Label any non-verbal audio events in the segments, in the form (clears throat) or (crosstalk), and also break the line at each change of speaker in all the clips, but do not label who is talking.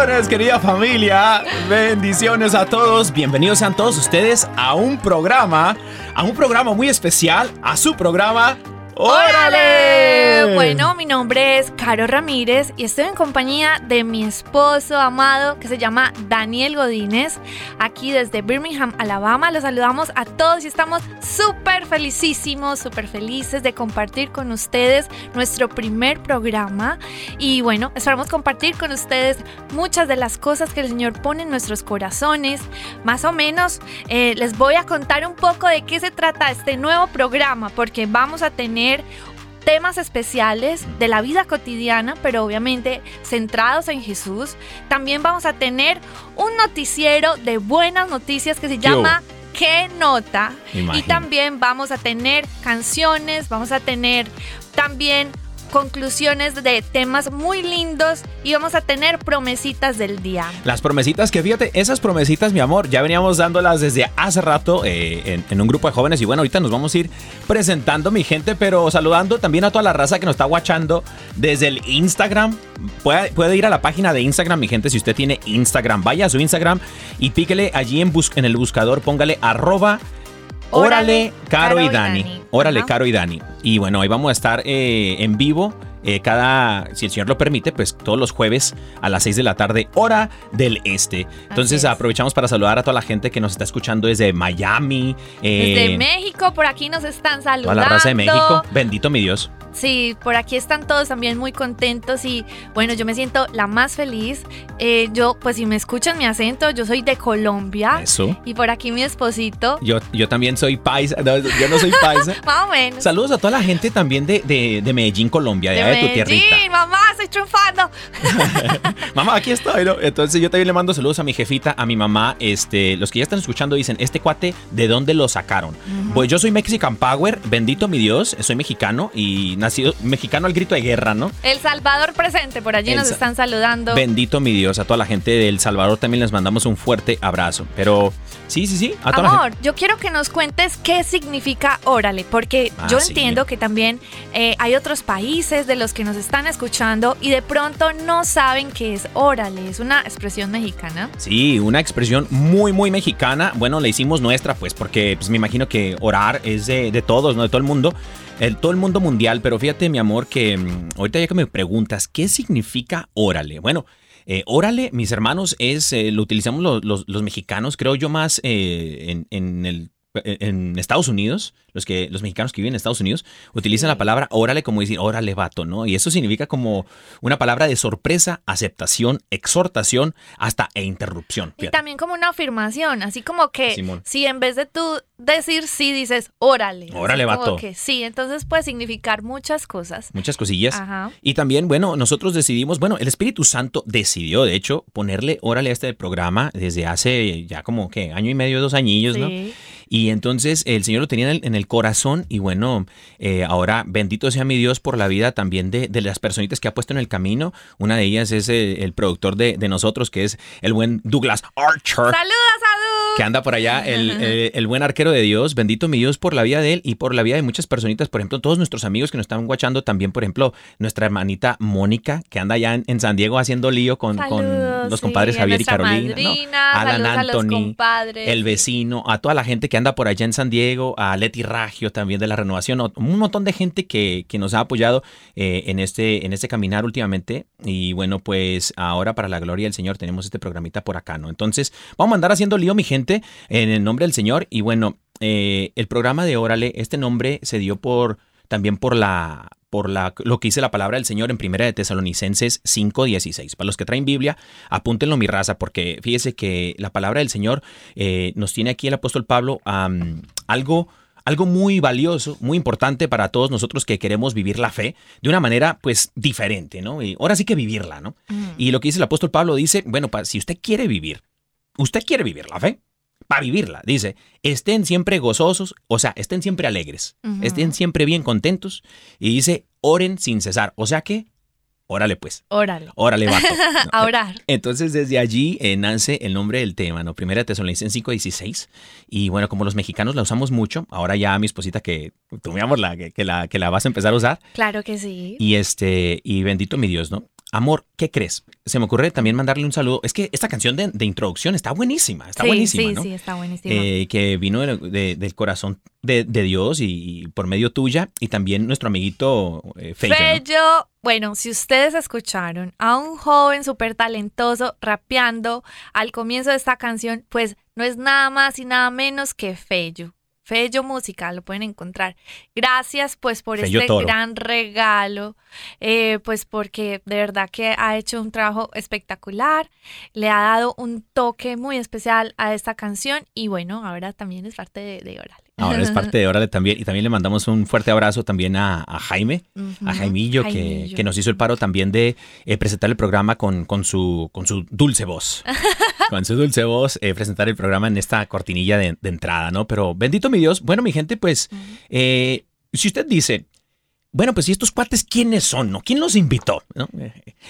Bendiciones, querida familia. Bendiciones a todos. Bienvenidos sean todos ustedes a un programa, a un programa muy especial, a su programa. ¡Órale!
Bueno, mi nombre es Caro Ramírez y estoy en compañía de mi esposo amado que se llama Daniel Godínez. Aquí desde Birmingham, Alabama. Los saludamos a todos y estamos súper felicísimos, súper felices de compartir con ustedes nuestro primer programa. Y bueno, esperamos compartir con ustedes muchas de las cosas que el Señor pone en nuestros corazones. Más o menos eh, les voy a contar un poco de qué se trata este nuevo programa porque vamos a tener temas especiales de la vida cotidiana, pero obviamente centrados en Jesús. También vamos a tener un noticiero de buenas noticias que se llama ¿Qué nota? Y también vamos a tener canciones, vamos a tener también conclusiones de temas muy lindos y vamos a tener promesitas del día.
Las promesitas que fíjate, esas promesitas, mi amor, ya veníamos dándolas desde hace rato eh, en, un grupo de jóvenes y bueno, ahorita nos vamos a ir presentando mi gente, pero saludando también a toda la raza que nos está watchando desde el Instagram. Puede, ir a la página de Instagram, mi gente, si usted tiene Instagram, vaya a su Instagram y píquele allí en, en el buscador, póngale arroba Órale, Caro y Dani. Órale,
Ajá.
Caro y Dani. Y bueno, ahí vamos a estar eh, en vivo. Eh, cada, si el señor lo permite, pues todos los jueves a las 6 de la tarde, hora del este. Entonces
es.
aprovechamos para saludar a toda la gente que nos está escuchando desde Miami. eh,
Desde México, por aquí nos están saludando.
la raza de México. Bendito mi Dios.
Sí, por aquí están todos también muy contentos y bueno, yo me siento la más feliz. Eh, yo, pues si me escuchan mi acento, yo soy de Colombia
Eso.
y por aquí mi esposito,
Yo, yo también soy paisa. No, yo no soy paisa. (laughs)
más o menos.
Saludos a toda la gente también de, de, de Medellín, Colombia, de, de tu tierrita.
Mamá, estoy triunfando. (laughs)
Mamá, aquí estoy, ¿no? Entonces yo también le mando saludos a mi jefita, a mi mamá. Este, los que ya están escuchando dicen, este cuate, ¿de dónde lo sacaron? Pues yo soy Mexican Power, bendito mi Dios, soy mexicano y nacido mexicano al grito de guerra, ¿no?
El Salvador presente, por allí
El
nos están saludando.
Bendito mi Dios, a toda la gente de El Salvador también les mandamos un fuerte abrazo. Pero sí, sí, sí, a toda la
Amor,
gente.
yo quiero que nos cuentes qué significa órale, porque
Ah,
yo
sí.
entiendo que también eh, hay otros países de los que nos están escuchando y de pronto no saben qué es órale, es una expresión mexicana.
Sí, una expresión muy, muy mexicana. Bueno, la hicimos nuestra, pues, porque pues, me imagino que orar es de, todos, ¿no? De todo el mundo. El, todo el mundo mundial. Pero fíjate, mi amor, que mm, ahorita ya que me preguntas, ¿qué significa órale? Bueno, eh, órale, mis hermanos, es, eh, lo utilizamos los, los- los mexicanos, creo yo, más eh, en el en Estados Unidos, los que los mexicanos que viven en Estados Unidos utilizan la palabra órale como decir órale vato, ¿no? Y eso significa como una palabra de sorpresa, aceptación, exhortación, hasta e interrupción.
Y también como una afirmación, así como que
Simón.
si en vez de tú decir sí, dices órale.
Órale, vato.
que sí, entonces puede significar muchas cosas.
Muchas cosillas.
Ajá.
Y también, bueno, nosotros decidimos, bueno, el Espíritu Santo decidió, de hecho, ponerle órale a este programa desde hace ya como que año y medio, dos añillos, ¿no? Y entonces el Señor lo tenía en el, en el corazón y bueno, eh, ahora bendito sea mi Dios por la vida también de, de las personitas que ha puesto en el camino. Una de ellas es eh, el productor de, de nosotros, que es el buen Douglas Archer.
¡Saludos, Adu!
Que anda por allá, el, el- el buen arquero de Dios. Bendito mi Dios por la vida de él y por la vida de muchas personitas. Por ejemplo, todos nuestros amigos que nos están guachando también, por ejemplo, nuestra hermanita Mónica, que anda allá en, en San Diego haciendo lío con, con los compadres Javier y Carolina. ¿no?
madrina,
Alan
saludos a los
Anthony, el vecino, a toda la gente que anda por allá en San Diego, a Leti Ragio también de la renovación, un montón de gente que, que nos ha apoyado eh, en, este, en este caminar últimamente. Y bueno, pues ahora para la gloria del Señor tenemos este programita por acá, ¿no? Entonces, vamos a andar haciendo lío, mi gente, en el nombre del Señor. Y bueno, eh, el programa de Órale, este nombre se dio por también por la por la, lo que dice la palabra del Señor en Primera de Tesalonicenses 5:16. Para los que traen Biblia, apúntenlo mi raza, porque fíjese que la palabra del Señor eh, nos tiene aquí el apóstol Pablo algo, algo muy valioso, muy importante para todos nosotros que queremos vivir la fe de una manera pues diferente, ¿no? Y ahora sí que vivirla, ¿no? Y lo que dice el apóstol Pablo dice, bueno, si usted quiere vivir, usted quiere vivir la fe, para vivirla, dice, estén siempre gozosos, o sea, estén siempre alegres, estén siempre bien contentos, y dice, oren sin cesar, o sea que, órale pues,
Órale.
órale vato. (laughs) ¿no?
A orar.
Entonces desde allí eh, nace el nombre del tema, ¿no? Primera Tesalonicenses 5.16. Y bueno, como los mexicanos la usamos mucho, ahora ya mi esposita que tú mi amor, la, que, que la, que la vas a empezar a usar.
Claro que sí.
Y este, y bendito mi Dios, ¿no? Amor, ¿qué crees? Se me ocurre también mandarle un saludo. Es que esta canción de, de introducción está buenísima, está
sí,
buenísima,
sí,
¿no?
sí, está buenísimo.
Eh, que vino de- de- del corazón de, Dios y, y por medio tuya y también nuestro amiguito eh, Feyo, ¿no?
Fello, bueno, si ustedes escucharon a un joven súper talentoso rapeando al comienzo de esta canción, pues no es nada más y nada menos que Fello. Fello Música, lo pueden encontrar. Gracias pues por
Fello
este
Toro.
gran regalo, eh, pues porque de verdad que ha hecho un trabajo espectacular, le ha dado un toque muy especial a esta canción y bueno, ahora también es parte de, de Órale.
Ahora es parte de Órale también. Y también le mandamos un fuerte abrazo también a, a Jaime, a Jaimillo, que, que nos hizo el paro también de eh, presentar el programa con, con, su, con su dulce voz. (laughs) con su dulce voz, eh, presentar el programa en esta cortinilla de, de entrada, ¿no? Pero bendito mi Dios. Bueno, mi gente, pues, eh, si usted dice, bueno, pues, ¿y estos cuates quiénes son, no? ¿Quién los invitó? ¿No? (laughs)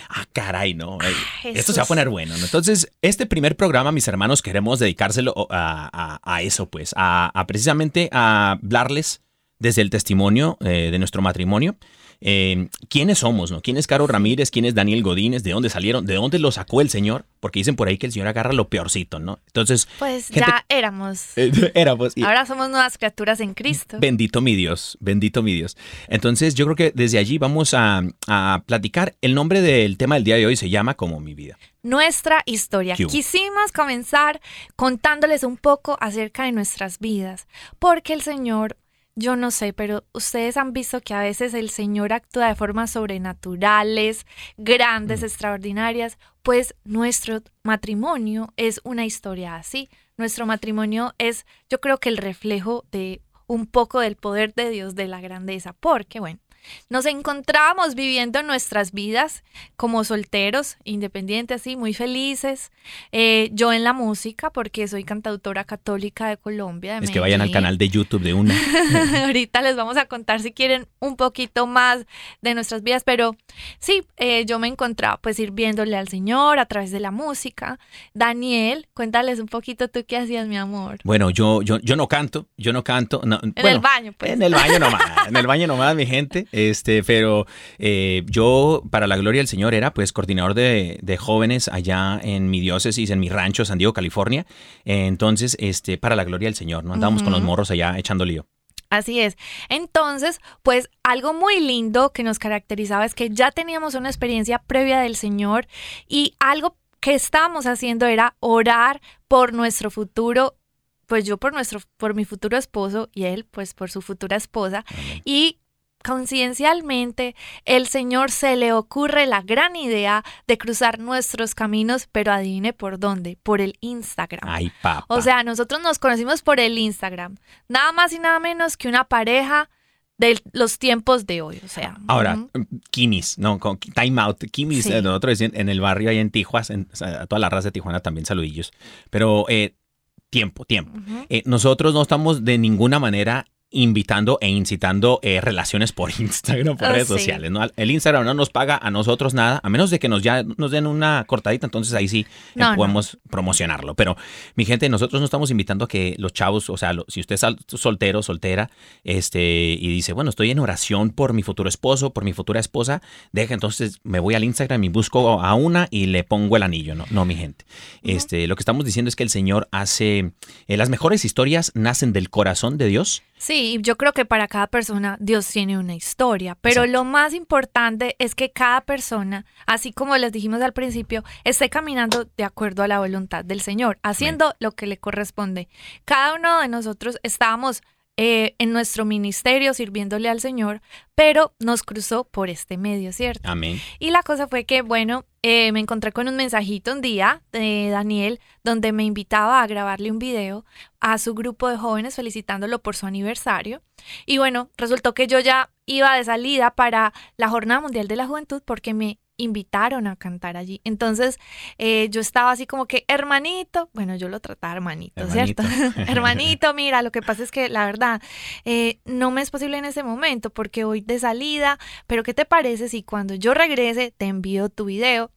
Ah, caray, ¿no? Eh, esto se va a poner bueno, ¿no? Entonces, este primer programa, mis hermanos, queremos dedicárselo a, a- a eso, pues, a, a precisamente a hablarles desde el testimonio eh, de nuestro matrimonio. Eh, ¿Quiénes somos, no? ¿Quién es Caro Ramírez? ¿Quién es Daniel Godínez? ¿De dónde salieron? ¿De dónde lo sacó el Señor? Porque dicen por ahí que el Señor agarra lo peorcito, ¿no? Entonces,
Pues
gente-
ya éramos. (laughs)
eh, (laughs) pues... y-
Ahora somos nuevas criaturas en Cristo.
Bendito mi Dios, bendito mi Dios. Entonces yo creo que desde allí vamos a, a platicar. El nombre del tema del día de hoy se llama Como mi vida.
Nuestra historia. Quisimos comenzar contándoles un poco acerca de nuestras vidas, porque el Señor, yo no sé, pero ustedes han visto que a veces el Señor actúa de formas sobrenaturales, grandes, extraordinarias, pues nuestro matrimonio es una historia así. Nuestro matrimonio es, yo creo que el reflejo de un poco del poder de Dios, de la grandeza, porque bueno. Nos encontrábamos viviendo nuestras vidas como solteros, independientes, así, muy felices. Eh, yo en la música, porque soy cantautora católica de Colombia. de
Es que vayan al canal de YouTube de una. (laughs)
Ahorita les vamos a contar si quieren un poquito más de nuestras vidas, pero sí, eh, yo me encontraba pues sirviéndole al Señor a través de la música. Daniel, cuéntales un poquito tú qué hacías, mi amor.
Bueno, yo, yo, yo no canto, yo no canto. no,
En
bueno,
el baño, pues.
En el baño (laughs) nomás, en el baño nomás, mi gente. Este, pero eh, yo, para la gloria del Señor, era pues coordinador de, de jóvenes allá en mi diócesis, en mi rancho, San Diego, California. Entonces, este, para la gloria del Señor, ¿no? Andábamos con los morros allá echando lío.
Así es. Entonces, pues algo muy lindo que nos caracterizaba es que ya teníamos una experiencia previa del Señor y algo que estábamos haciendo era orar por nuestro futuro, pues yo por nuestro por mi futuro esposo y él pues por su futura esposa y conciencialmente el Señor se le ocurre la gran idea de cruzar nuestros caminos, pero adivine por dónde, por el Instagram.
Ay, papá.
O sea, nosotros nos conocimos por el Instagram. Nada más y nada menos que una pareja de los tiempos de hoy. O sea.
Ahora,
ujú.
Kimis, no, con Time Out. Kimis,
Sí.
eh, nosotros decían en el barrio ahí en Tijuas, en, a toda la raza de Tijuana también saludillos. Pero eh, tiempo, tiempo. Eh, nosotros no estamos de ninguna manera invitando e incitando eh, relaciones por (laughs) Instagram, por
Oh,
redes
sí.
sociales. ¿no? El Instagram no nos paga a nosotros nada, a menos de que nos ya nos den una cortadita, entonces ahí sí eh,
no.
podemos promocionarlo. Pero mi gente, nosotros no estamos invitando a que los chavos, o sea, lo- si usted es soltero, soltera, este, y dice, bueno, estoy en oración por mi futuro esposo, por mi futura esposa, deja entonces me voy al Instagram y busco a una y le pongo el anillo. No, no mi gente. Este, lo que estamos diciendo es que el Señor hace eh, las mejores historias nacen del corazón de Dios.
Sí, yo creo que para cada persona Dios tiene una historia, pero
Exacto.
lo más importante es que cada persona, así como les dijimos al principio, esté caminando de acuerdo a la voluntad del Señor, haciendo lo que le corresponde. Cada uno de nosotros estábamos eh, en nuestro ministerio sirviéndole al Señor, pero nos cruzó por este medio, ¿cierto?
Amén.
Y la cosa fue que, bueno, eh, me encontré con un mensajito un día de Daniel donde me invitaba a grabarle un video a su grupo de jóvenes felicitándolo por su aniversario. Y bueno, resultó que yo ya iba de salida para la Jornada Mundial de la Juventud porque me invitaron a cantar allí. Entonces eh, yo estaba así como que, hermanito, bueno, yo lo trataba hermanito, ¿cierto?
Hermanito. (laughs)
hermanito, mira, lo que pasa es que la verdad eh, no me es posible en ese momento porque voy de salida, pero ¿qué te parece si cuando yo regrese te envío tu video?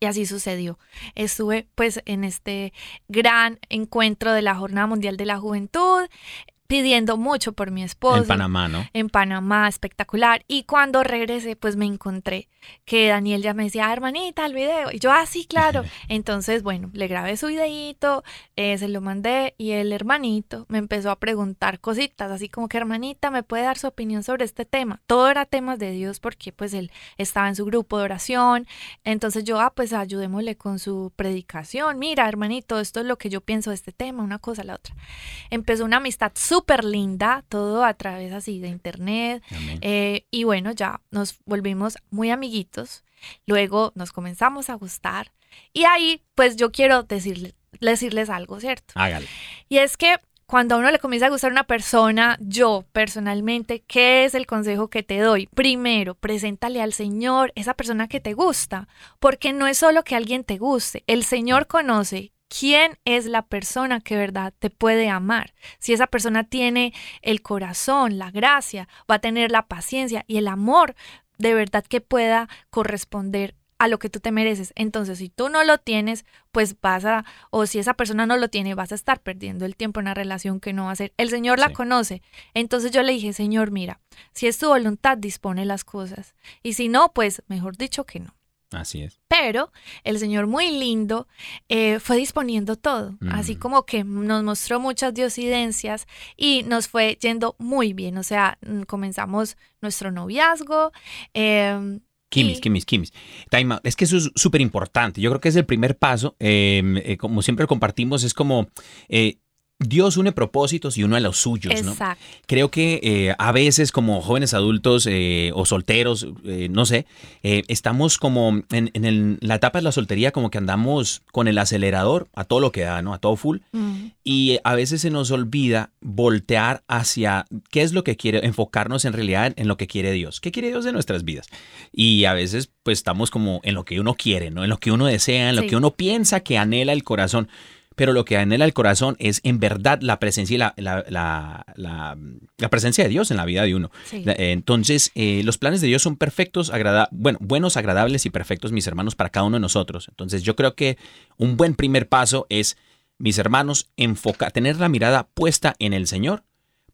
Y así sucedió. Estuve pues en este gran encuentro de la Jornada Mundial de la Juventud, pidiendo mucho por mi esposo
En Panamá, ¿no?
en Panamá, espectacular. Y cuando regresé, pues me encontré que Daniel ya me decía, "Ah, hermanita, el video. Y yo, ah, sí, claro. (laughs) Entonces, bueno, le grabé su videíto, eh, se lo mandé y el hermanito me empezó a preguntar cositas, así como que, hermanita, ¿me puede dar su opinión sobre este tema? Todo era temas de Dios porque pues él estaba en su grupo de oración. Entonces yo, ah, pues ayudémosle con su predicación. Mira, hermanito, esto es lo que yo pienso de este tema, una cosa, la otra. Empezó una amistad súper linda, todo a través así de internet. Eh, y bueno, ya nos volvimos muy amiguitos. Luego nos comenzamos a gustar. Y ahí, pues yo quiero decirle- decirles algo, ¿cierto?
Hágale.
Y es que cuando a uno le comienza a gustar una persona, yo personalmente, ¿qué es el consejo que te doy? Primero, preséntale al Señor esa persona que te gusta, porque no es solo que alguien te guste, el Señor conoce quién es la persona que de verdad te puede amar. Si esa persona tiene el corazón, la gracia, va a tener la paciencia y el amor de verdad que pueda corresponder a lo que tú te mereces. Entonces, si tú no lo tienes, pues vas a, o si esa persona no lo tiene, vas a estar perdiendo el tiempo en una relación que no va a ser. El Señor la
Sí.
conoce. Entonces yo le dije, Señor, mira, si es tu voluntad, dispone las cosas. Y si no, pues mejor dicho que no.
Así es.
Pero el Señor muy lindo eh, fue disponiendo todo,
Mm.
así como que nos mostró muchas diosidencias y nos fue yendo muy bien. O sea, mm, comenzamos nuestro noviazgo. eh,
Kimis,
y-
Kimis, Kimis. Time out. Es que eso es súper importante. Yo creo que es el primer paso. Eh, eh, como siempre compartimos, es como eh, Dios une propósitos y uno a los suyos, ¿no?
Exacto.
Creo que eh, a veces como jóvenes adultos eh, o solteros, eh, no sé, estamos como en, en el- la etapa de la soltería como que andamos con el acelerador a todo lo que da, ¿no? A todo full. Y a veces se nos olvida voltear hacia qué es lo que quiere, enfocarnos en realidad en lo que quiere Dios. ¿Qué quiere Dios de nuestras vidas? Y a veces pues estamos como en lo que uno quiere, ¿no? En lo que uno desea, en lo
Sí.
que uno piensa que anhela el corazón. Pero lo que anhela el corazón es en verdad la presencia y la, la- la- la- presencia de Dios en la vida de uno.
sí.
Eh, Entonces, eh, los planes de Dios son perfectos, agrada bueno, buenos, agradables y perfectos, mis hermanos, para cada uno de nosotros. Entonces, yo creo que un buen primer paso es, mis hermanos, enfocar, tener la mirada puesta en el Señor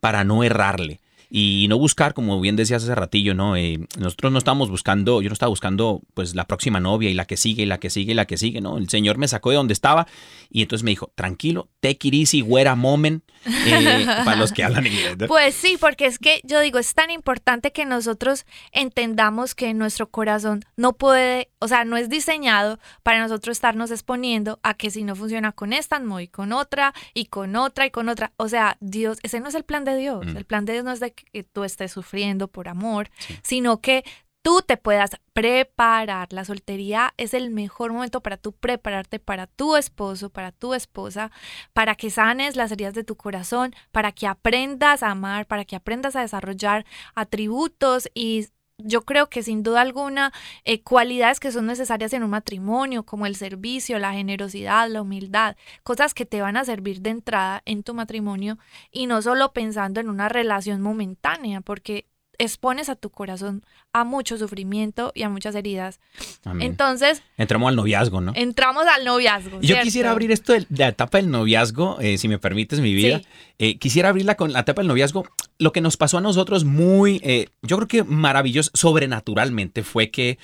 para no errarle. Y no buscar, como bien decías hace ratillo, ¿no? Eh, nosotros no estábamos buscando, yo no estaba buscando pues la próxima novia y la que sigue y la que sigue y la que sigue, ¿no? El Señor me sacó de donde estaba y entonces me dijo, tranquilo, take it easy, güera moment, eh, (laughs) para los que hablan inglés. ¿no?
Pues sí, porque es que yo digo, es tan importante que nosotros entendamos que nuestro corazón no puede, o sea, no es diseñado para nosotros estarnos exponiendo a que si no funciona con esta, me voy con otra y con otra y con otra. O sea, Dios, ese no es el plan de Dios.
Mm.
El plan de Dios no es de que tú estés sufriendo por amor, sino que tú te puedas preparar. La soltería es el mejor momento para tú prepararte para tu esposo, para tu esposa, para que sanes las heridas de tu corazón, para que aprendas a amar, para que aprendas a desarrollar atributos y yo creo que sin duda alguna eh, cualidades que son necesarias en un matrimonio, como el servicio, la generosidad, la humildad, cosas que te van a servir de entrada en tu matrimonio y no solo pensando en una relación momentánea, porque expones a tu corazón a mucho sufrimiento y a muchas heridas.
Amén.
Entonces,
Entramos al noviazgo, ¿no?
entramos al noviazgo.
Yo quisiera abrir esto de la etapa del noviazgo, eh, si me permites mi vida.
Sí.
Eh, quisiera abrirla con la etapa del noviazgo. Lo que nos pasó a nosotros muy, eh, yo creo que maravilloso, sobrenaturalmente, fue que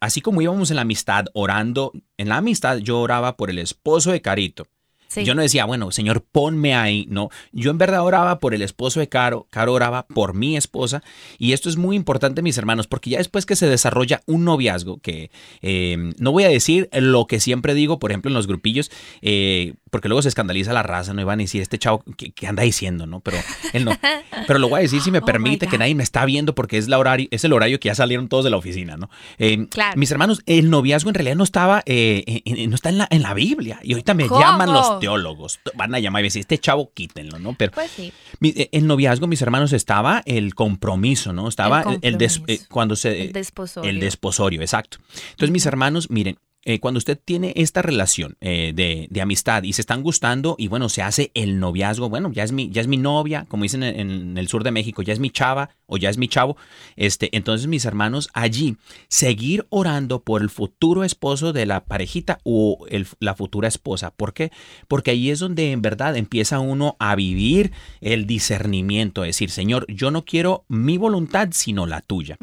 así como íbamos en la amistad orando, en la amistad yo oraba por el esposo de Carito.
Sí.
Yo no decía, bueno, Señor, ponme ahí. No, yo en verdad oraba por el esposo de Caro, Caro oraba por mi esposa. Y esto es muy importante, mis hermanos, porque ya después que se desarrolla un noviazgo, que eh, no voy a decir lo que siempre digo, por ejemplo, en los grupillos, eh, porque luego se escandaliza la raza, no iban a decir este chavo que, que anda diciendo, ¿no? Pero él no. (laughs) Pero lo voy a decir si me
Oh
permite, que nadie me está viendo porque es, la horario, es el horario que ya salieron todos de la oficina, ¿no? Eh,
Claro.
Mis hermanos, el noviazgo en realidad no estaba, no está en la, en la Biblia. Y ahorita me
¿Cómo?
llaman los teólogos, van a llamar y decir, este chavo quítenlo, ¿no? Pero
Pues sí.
mi- eh, el noviazgo, mis hermanos, estaba el compromiso, ¿no? Estaba
El
el, el des- eh, cuando se
El desposorio.
el desposorio, exacto. Entonces, mis hermanos, miren, eh, cuando usted tiene esta relación eh, de, de amistad y se están gustando y bueno, se hace el noviazgo, bueno, ya es mi, ya es mi novia, como dicen en, en el sur de México, ya es mi chava o ya es mi chavo. Este, entonces, mis hermanos, allí seguir orando por el futuro esposo de la parejita o el- la futura esposa. ¿Por qué? Porque ahí es donde en verdad empieza uno a vivir el discernimiento, es decir, Señor, yo no quiero mi voluntad, sino la tuya.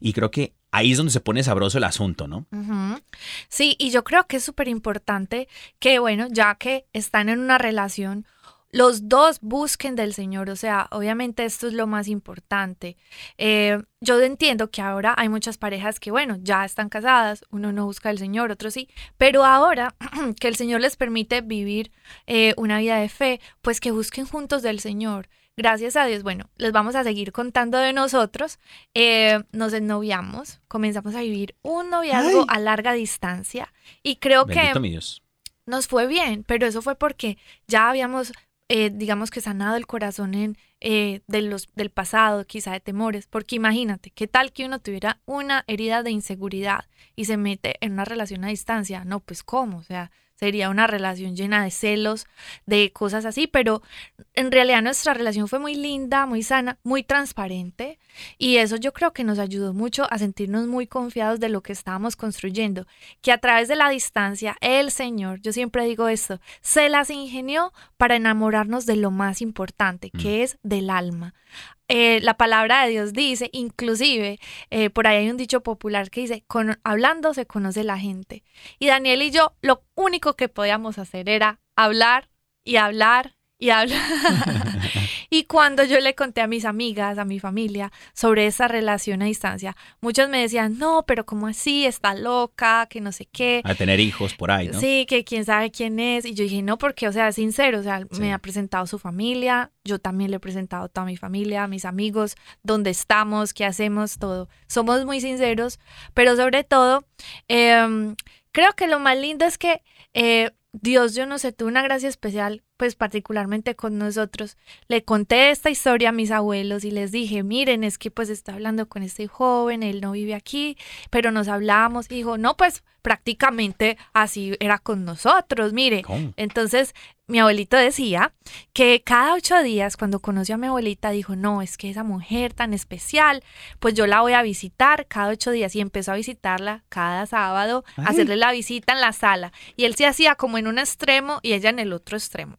Y creo que ahí es donde se pone sabroso el asunto, ¿no?
Sí, y yo creo que es súper importante que, bueno, ya que están en una relación, los dos busquen del Señor. O sea, obviamente esto es lo más importante. Eh, yo entiendo que ahora hay muchas parejas que, bueno, ya están casadas, uno no busca del Señor, otro sí, pero ahora (clears throat) que el Señor les permite vivir eh, una vida de fe, pues que busquen juntos del Señor. Gracias a Dios, bueno, les vamos a seguir contando de nosotros. Eh, nos ennoviamos, comenzamos a vivir un noviazgo
Ay.
a larga distancia y creo
Bendito
que nos fue bien, pero eso fue porque ya habíamos, eh, digamos que sanado el corazón en, eh, de los, del pasado, quizá de temores, porque imagínate, ¿qué tal que uno tuviera una herida de inseguridad y se mete en una relación a distancia? No, pues cómo, o sea, sería una relación llena de celos, de cosas así, pero en realidad nuestra relación fue muy linda, muy sana, muy transparente y eso yo creo que nos ayudó mucho a sentirnos muy confiados de lo que estábamos construyendo, que a través de la distancia el Señor, yo siempre digo esto, se las ingenió para enamorarnos de lo más importante, que es del alma. Eh, la palabra de Dios dice, inclusive, eh, por ahí hay un dicho popular que dice, "Con- hablando se conoce la gente. Y Daniel y yo, lo único que podíamos hacer era hablar y hablar y hablar. (laughs) y cuando yo le conté a mis amigas, a mi familia, sobre esa relación a distancia, muchos me decían, no, pero ¿cómo así? Está loca, que no sé qué.
A tener hijos por ahí, ¿no?
Sí, que quién sabe quién es. Y yo dije, no, porque, o sea, es sincero, o sea,
Sí.
me ha presentado su familia, yo también le he presentado a toda mi familia, a mis amigos, dónde estamos, qué hacemos, todo. Somos muy sinceros, pero sobre todo, em, creo que lo más lindo es que eh, Dios, yo no sé, tuvo una gracia especial, pues particularmente con nosotros. Le conté esta historia a mis abuelos y les dije, miren, es que pues estoy hablando con este joven, él no vive aquí, pero nos hablamos. Dijo, no, pues prácticamente así era con nosotros, mire.
¿Cómo?
Entonces, mi abuelito decía que cada ocho días, cuando conoció a mi abuelita, dijo, no, es que esa mujer tan especial, pues yo la voy a visitar cada ocho días. Y empezó a visitarla cada sábado, a hacerle la visita en la sala. Y él se hacía como en un extremo y ella en el otro extremo.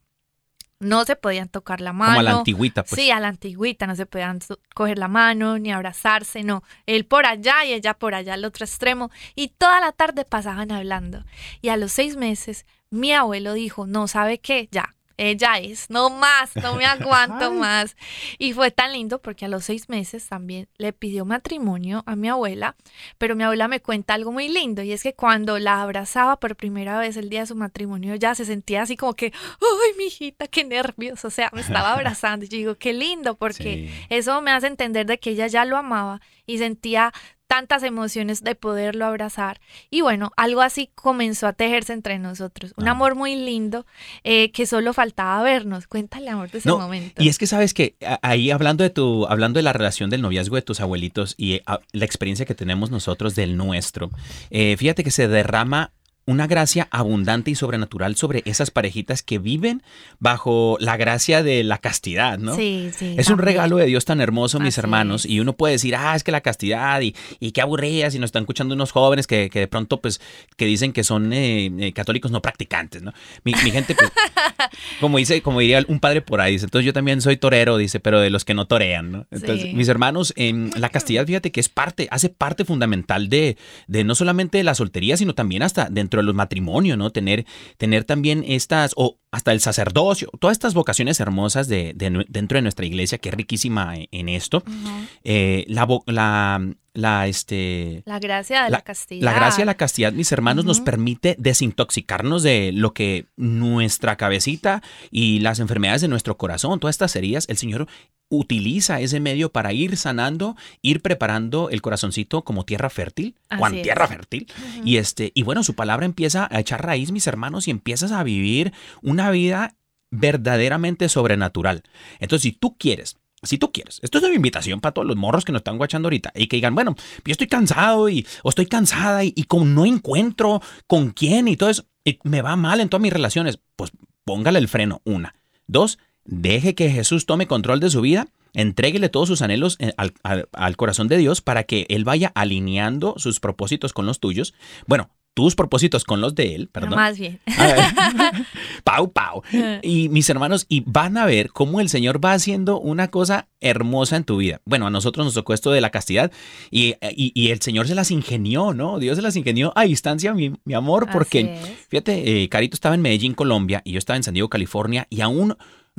No se podían tocar la mano.
Como a la antigüita, pues.
Sí, a la antigüita, no se podían coger la mano ni abrazarse, no. Él por allá y ella por allá al otro extremo. Y toda la tarde pasaban hablando. Y a los seis meses, mi abuelo dijo, no, ¿sabe qué? Ya, ella es, no más, no me aguanto (laughs) más. Y fue tan lindo porque a los seis meses también le pidió matrimonio a mi abuela, pero mi abuela me cuenta algo muy lindo y es que cuando la abrazaba por primera vez el día de su matrimonio ya se sentía así como que, ay, mi hijita, qué nervios, o sea, me estaba (laughs) abrazando y yo digo, qué lindo porque
Sí.
eso me hace entender de que ella ya lo amaba y sentía tantas emociones de poderlo abrazar. Y bueno, algo así comenzó a tejerse entre nosotros. Un
Ah.
amor muy lindo eh, que solo faltaba vernos. Cuéntale, amor, de ese
No,
momento.
Y es que sabes que ahí hablando de tu, hablando de la relación del noviazgo de tus abuelitos y eh, a- la experiencia que tenemos nosotros del nuestro, eh, fíjate que se derrama una gracia abundante y sobrenatural sobre esas parejitas que viven bajo la gracia de la castidad, ¿no?
Sí, sí.
Es un regalo de Dios tan hermoso, mis
Así
hermanos,
es.
y uno puede decir, ah, es que la castidad y, y qué aburridas, y nos están escuchando unos jóvenes que, que de pronto, pues, que dicen que son eh, eh, católicos no practicantes, ¿no? Mi, mi gente, pues, (laughs) como dice, como diría un padre por ahí, dice, entonces yo también soy torero, dice, pero de los que no torean, ¿no? Entonces,
Sí.
mis hermanos, em, la castidad, fíjate que es parte, hace parte fundamental de, de no solamente de la soltería, sino también hasta dentro de los matrimonios, ¿no? Tener, tener también estas, o hasta el sacerdocio, todas estas vocaciones hermosas de, dentro de nuestra iglesia, que es riquísima en, en esto. Eh, la, vo- la, la, este,
La gracia de la, castidad.
la gracia de la castidad, mis hermanos, nos permite desintoxicarnos de lo que nuestra cabecita y las enfermedades de nuestro corazón, todas estas heridas, el Señor utiliza ese medio para ir sanando, ir preparando el corazoncito como tierra fértil,
es.
tierra fértil. Y este, y bueno, su palabra empieza a echar raíz, mis hermanos, y empiezas a vivir una vida verdaderamente sobrenatural. Entonces, si tú quieres si tú quieres, esto es una invitación para todos los morros que nos están guachando ahorita y que digan, bueno, yo estoy cansado y, o estoy cansada y, y como no encuentro con quién y todo eso, y me va mal en todas mis relaciones, pues póngale el freno, una. Dos, deje que Jesús tome control de su vida, entréguele todos sus anhelos eh, al, al- al corazón de Dios para que Él vaya alineando sus propósitos con los tuyos. Bueno, tus propósitos con los de Él, perdón.
Más bien.
A ver. (laughs) pau, pau. Y mis hermanos, y van a ver cómo el Señor va haciendo una cosa hermosa en tu vida. Bueno, a nosotros nos tocó esto de la castidad y, y- y el Señor se las ingenió, ¿no? Dios se las ingenió a distancia, mi, mi amor, porque fíjate, eh, Carito estaba en Medellín, Colombia, y yo estaba en San Diego, California, y aún,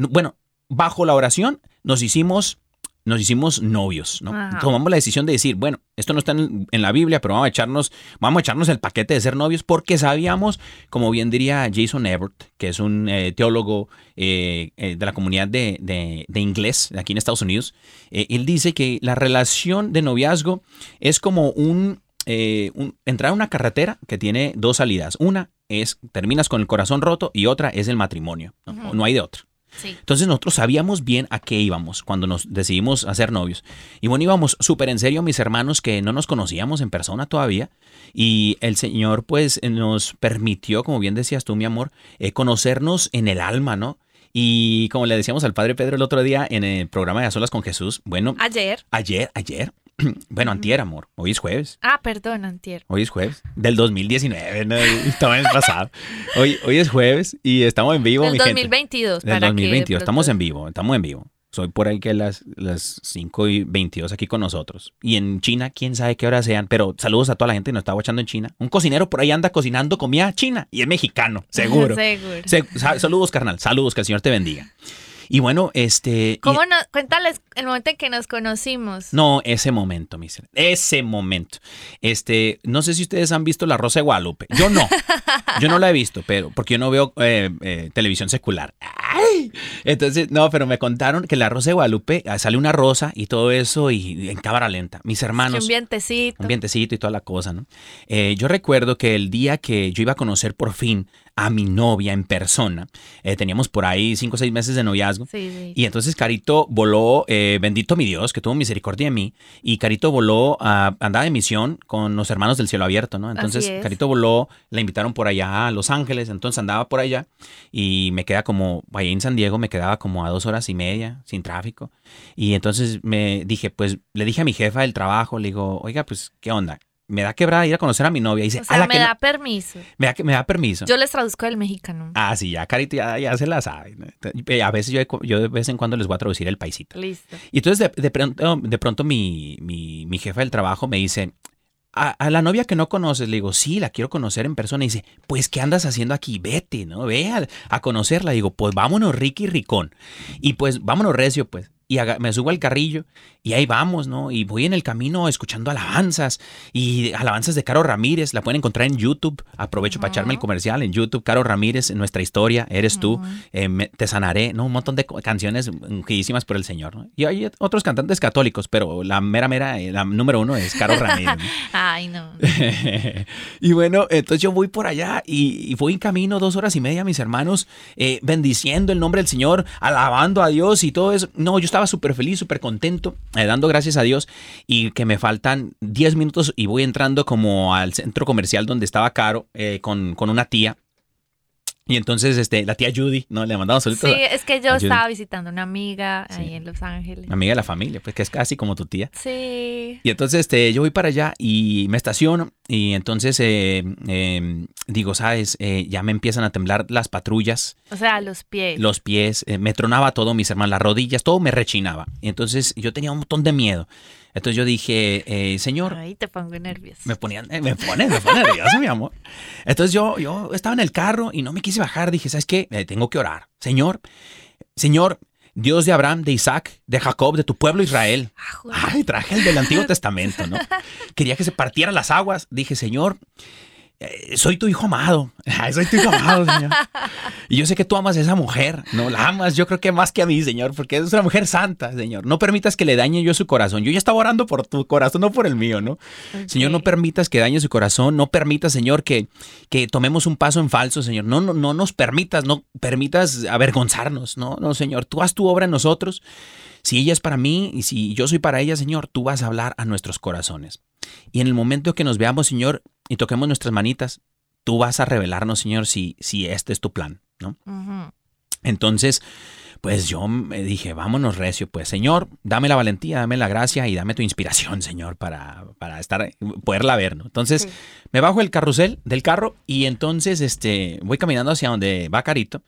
bueno, bajo la oración nos hicimos... Nos hicimos novios, ¿no?
Ajá.
Tomamos la decisión de decir, bueno, esto no está en, en la Biblia, pero vamos a echarnos, vamos a echarnos el paquete de ser novios porque sabíamos como bien diría Jason Everett, que es un eh, teólogo eh, eh, de la comunidad de, de- de inglés aquí en Estados Unidos, eh, él dice que la relación de noviazgo es como un, eh, un- entrar a una carretera que tiene dos salidas. Una es terminas con el corazón roto y otra es el matrimonio. No, no hay de otra.
Sí.
Entonces nosotros sabíamos bien a qué íbamos cuando nos decidimos hacer novios. Y bueno, íbamos súper en serio, mis hermanos, que no nos conocíamos en persona todavía. Y el Señor pues nos permitió, como bien decías tú, mi amor, eh, conocernos en el alma, ¿no? Y como le decíamos al Padre Pedro el otro día en el programa de A Solas con Jesús, bueno,
Ayer.
ayer, ayer, (clears throat) bueno, antier, amor, hoy es jueves.
Ah, perdón, antier.
Hoy es jueves del 2019, ¿no? Estaba en el pasado. Hoy, hoy es jueves y estamos en vivo,
Del
mi gente.
2022.
Del
para que de
2022. Estamos en vivo, estamos en vivo. Soy por ahí que las, las 5 y 22 aquí con nosotros. Y en China, quién sabe qué hora sean, pero saludos a toda la gente que nos está watchando en China. Un cocinero por ahí anda cocinando comida china y es mexicano, seguro. (laughs)
Seguro.
Se- sa- saludos, carnal. Saludos, que el Señor te bendiga. Y bueno, este. y-
¿Cómo no? Cuéntales el momento en que nos conocimos.
no, ese momento, mis Ese momento. Este, no sé si ustedes han visto La Rosa de Guadalupe. Yo no. Yo no la he visto, pero porque yo no veo eh, eh, televisión secular. ¡Ay! Entonces, no, pero me contaron que La Rosa de Guadalupe ah, sale una rosa y todo eso y en cámara lenta. Mis hermanos.
un vientecito.
Un vientecito y toda la cosa, ¿no? Eh, yo recuerdo que el día que yo iba a conocer por fin a mi novia en persona, eh, teníamos por ahí cinco o seis meses de noviazgo.
Sí, sí.
Y entonces Carito voló, eh, bendito mi Dios, que tuvo misericordia de mí, y Carito voló, a, andaba de misión con los hermanos del cielo abierto, ¿no? Entonces. Carito voló, la invitaron por allá a Los Ángeles, entonces andaba por allá y me queda como, allá en San Diego me quedaba como a dos horas y media sin tráfico. Y entonces me dije, pues le dije a mi jefa del trabajo, le digo, oiga, pues, ¿qué onda? Me da quebrada ir a conocer a mi novia. Y dice,
O sea,
"Ala,
me
que no-
da permiso.
me da, me da permiso.
Yo les traduzco del mexicano.
Ah, sí, ya Carito ya, ya se la sabe. Entonces, A veces yo, yo de vez en cuando les voy a traducir el paisito.
Listo.
Y entonces de, de pronto, de pronto mi, mi, mi jefa del trabajo me dice, a, la novia que no conoces, le digo, sí, la quiero conocer en persona. Y dice, pues, ¿qué andas haciendo aquí? Vete, ¿no? Ve a, conocerla. Digo, pues vámonos, Ricky Ricón. Y pues, vámonos recio, pues. y aga- me subo al carrillo y ahí vamos, ¿no? Y voy en el camino escuchando alabanzas y alabanzas de Caro Ramírez, la pueden encontrar en YouTube. Aprovecho para echarme el comercial en YouTube. Caro Ramírez, nuestra historia, eres tú, eh, me- te sanaré, ¿no? Un montón de canciones ungidísimas por el Señor, ¿no? Y hay otros cantantes católicos, pero la mera, mera, eh, la número uno es Caro Ramírez. ¿no? (laughs)
Ay, no. (laughs)
y bueno, entonces yo voy por allá y, y voy en camino dos horas y media, mis hermanos, eh, bendiciendo el nombre del Señor, alabando a Dios y todo eso. No, yo estaba súper feliz, súper contento, eh, dando gracias a Dios y que me faltan 10 minutos y voy entrando como al centro comercial donde estaba Caro eh, con, con una tía. Y entonces este, la tía Judy, ¿no? Le mandamos saludos.
Sí, es que yo estaba visitando una amiga
Sí.
ahí en Los Ángeles.
Amiga de la familia, pues que es casi como tu tía.
Sí.
Y entonces este, yo voy para allá y me estaciono y entonces eh, eh, digo, sabes, Eh, ya me empiezan a temblar las patrullas,
O sea, los pies.
los pies, eh, me tronaba todo, mis hermanos, las rodillas, todo me rechinaba. Y entonces yo tenía un montón de miedo. Entonces yo dije, eh, señor,
Ay, te pongo nervioso.
me ponían, eh, me pone, me pone nervioso, mi amor. Entonces yo, yo estaba en el carro y no me quise bajar. Dije, ¿sabes qué? Eh, tengo que orar. Señor, Señor, Dios de Abraham, de Isaac, de Jacob, de tu pueblo Israel.
Ah,
Ay, traje el del Antiguo (laughs) Testamento, ¿no? Quería que se partieran las aguas. Dije, Señor, soy tu hijo amado. (laughs) Soy tu hijo amado, Señor. Y yo sé que tú amas a esa mujer, ¿no? La amas, yo creo que más que a mí, Señor, porque es una mujer santa, Señor. No permitas que le dañe yo su corazón. Yo ya estaba orando por tu corazón, no por el mío, ¿no? Señor, no permitas que dañe su corazón, no permitas, Señor, que, que tomemos un paso en falso, Señor. No, no, no nos permitas, no permitas avergonzarnos, no, no, Señor. Tú haz tu obra en nosotros. Si ella es para mí y si yo soy para ella, Señor, tú vas a hablar a nuestros corazones. Y en el momento que nos veamos, Señor, y toquemos nuestras manitas, tú vas a revelarnos, Señor, si, si este es tu plan, ¿no? Entonces, pues yo me dije, vámonos recio, pues Señor, dame la valentía, dame la gracia y dame tu inspiración, Señor, para, para estar, poderla ver, ¿no? Entonces,
Sí.
me bajo el carrusel del carro y entonces este, voy caminando hacia donde va Carito.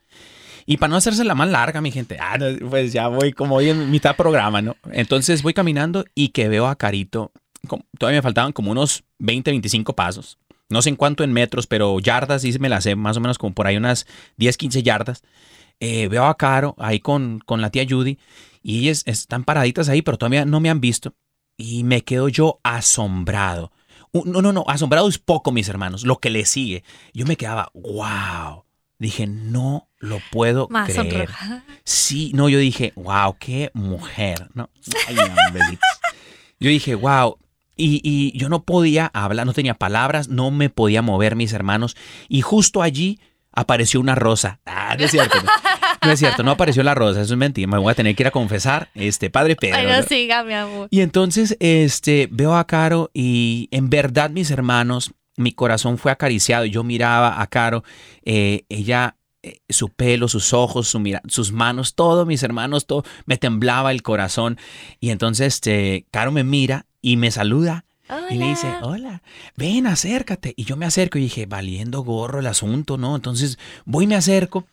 Y para no hacerse la más larga, mi gente, ah, no, pues ya voy como hoy en mitad programa, ¿no? Entonces voy caminando y que veo a Carito, como- todavía me faltaban como unos 20, 25 pasos. No sé en cuánto en metros, pero yardas sí me las sé, más o menos como por ahí unas 10, 15 yardas. Eh, veo a Caro ahí con, con la tía Judy y ellas están paraditas ahí, pero todavía no me han visto. Y me quedo yo asombrado. No, no, no, asombrado es poco, mis hermanos, lo que le sigue. Yo me quedaba, wow. Dije, no lo puedo
Más
creer.
sonroja.
Sí, no, yo dije, wow, qué mujer, ¿no? Ay, (laughs) no. Yo dije, wow. Y, y yo no podía hablar, no tenía palabras, no me podía mover, mis hermanos. Y justo allí apareció una rosa. Ah, no es cierto. No, No es cierto, no apareció la rosa, eso es mentira. Me voy a tener que ir a confesar, este, padre Pedro.
Bueno,
¿no?
siga, mi amor.
Y entonces este, veo a Caro y en verdad, mis hermanos, mi corazón fue acariciado. Yo miraba a Caro, eh, ella, eh, su pelo, sus ojos, su mira- sus manos, todo, mis hermanos, todo, me temblaba el corazón. Y entonces este, Caro me mira y me saluda. Y me dice,
Hola.
ven, acércate. Y yo me acerco y dije, valiendo gorro el asunto, ¿no? Entonces voy y me acerco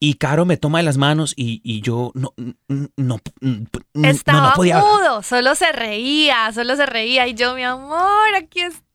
y Caro me toma de las manos y, y yo no, no, no, no,
Estaba
no podía
mudo, solo se reía, solo se reía. Y yo, mi amor, aquí estoy.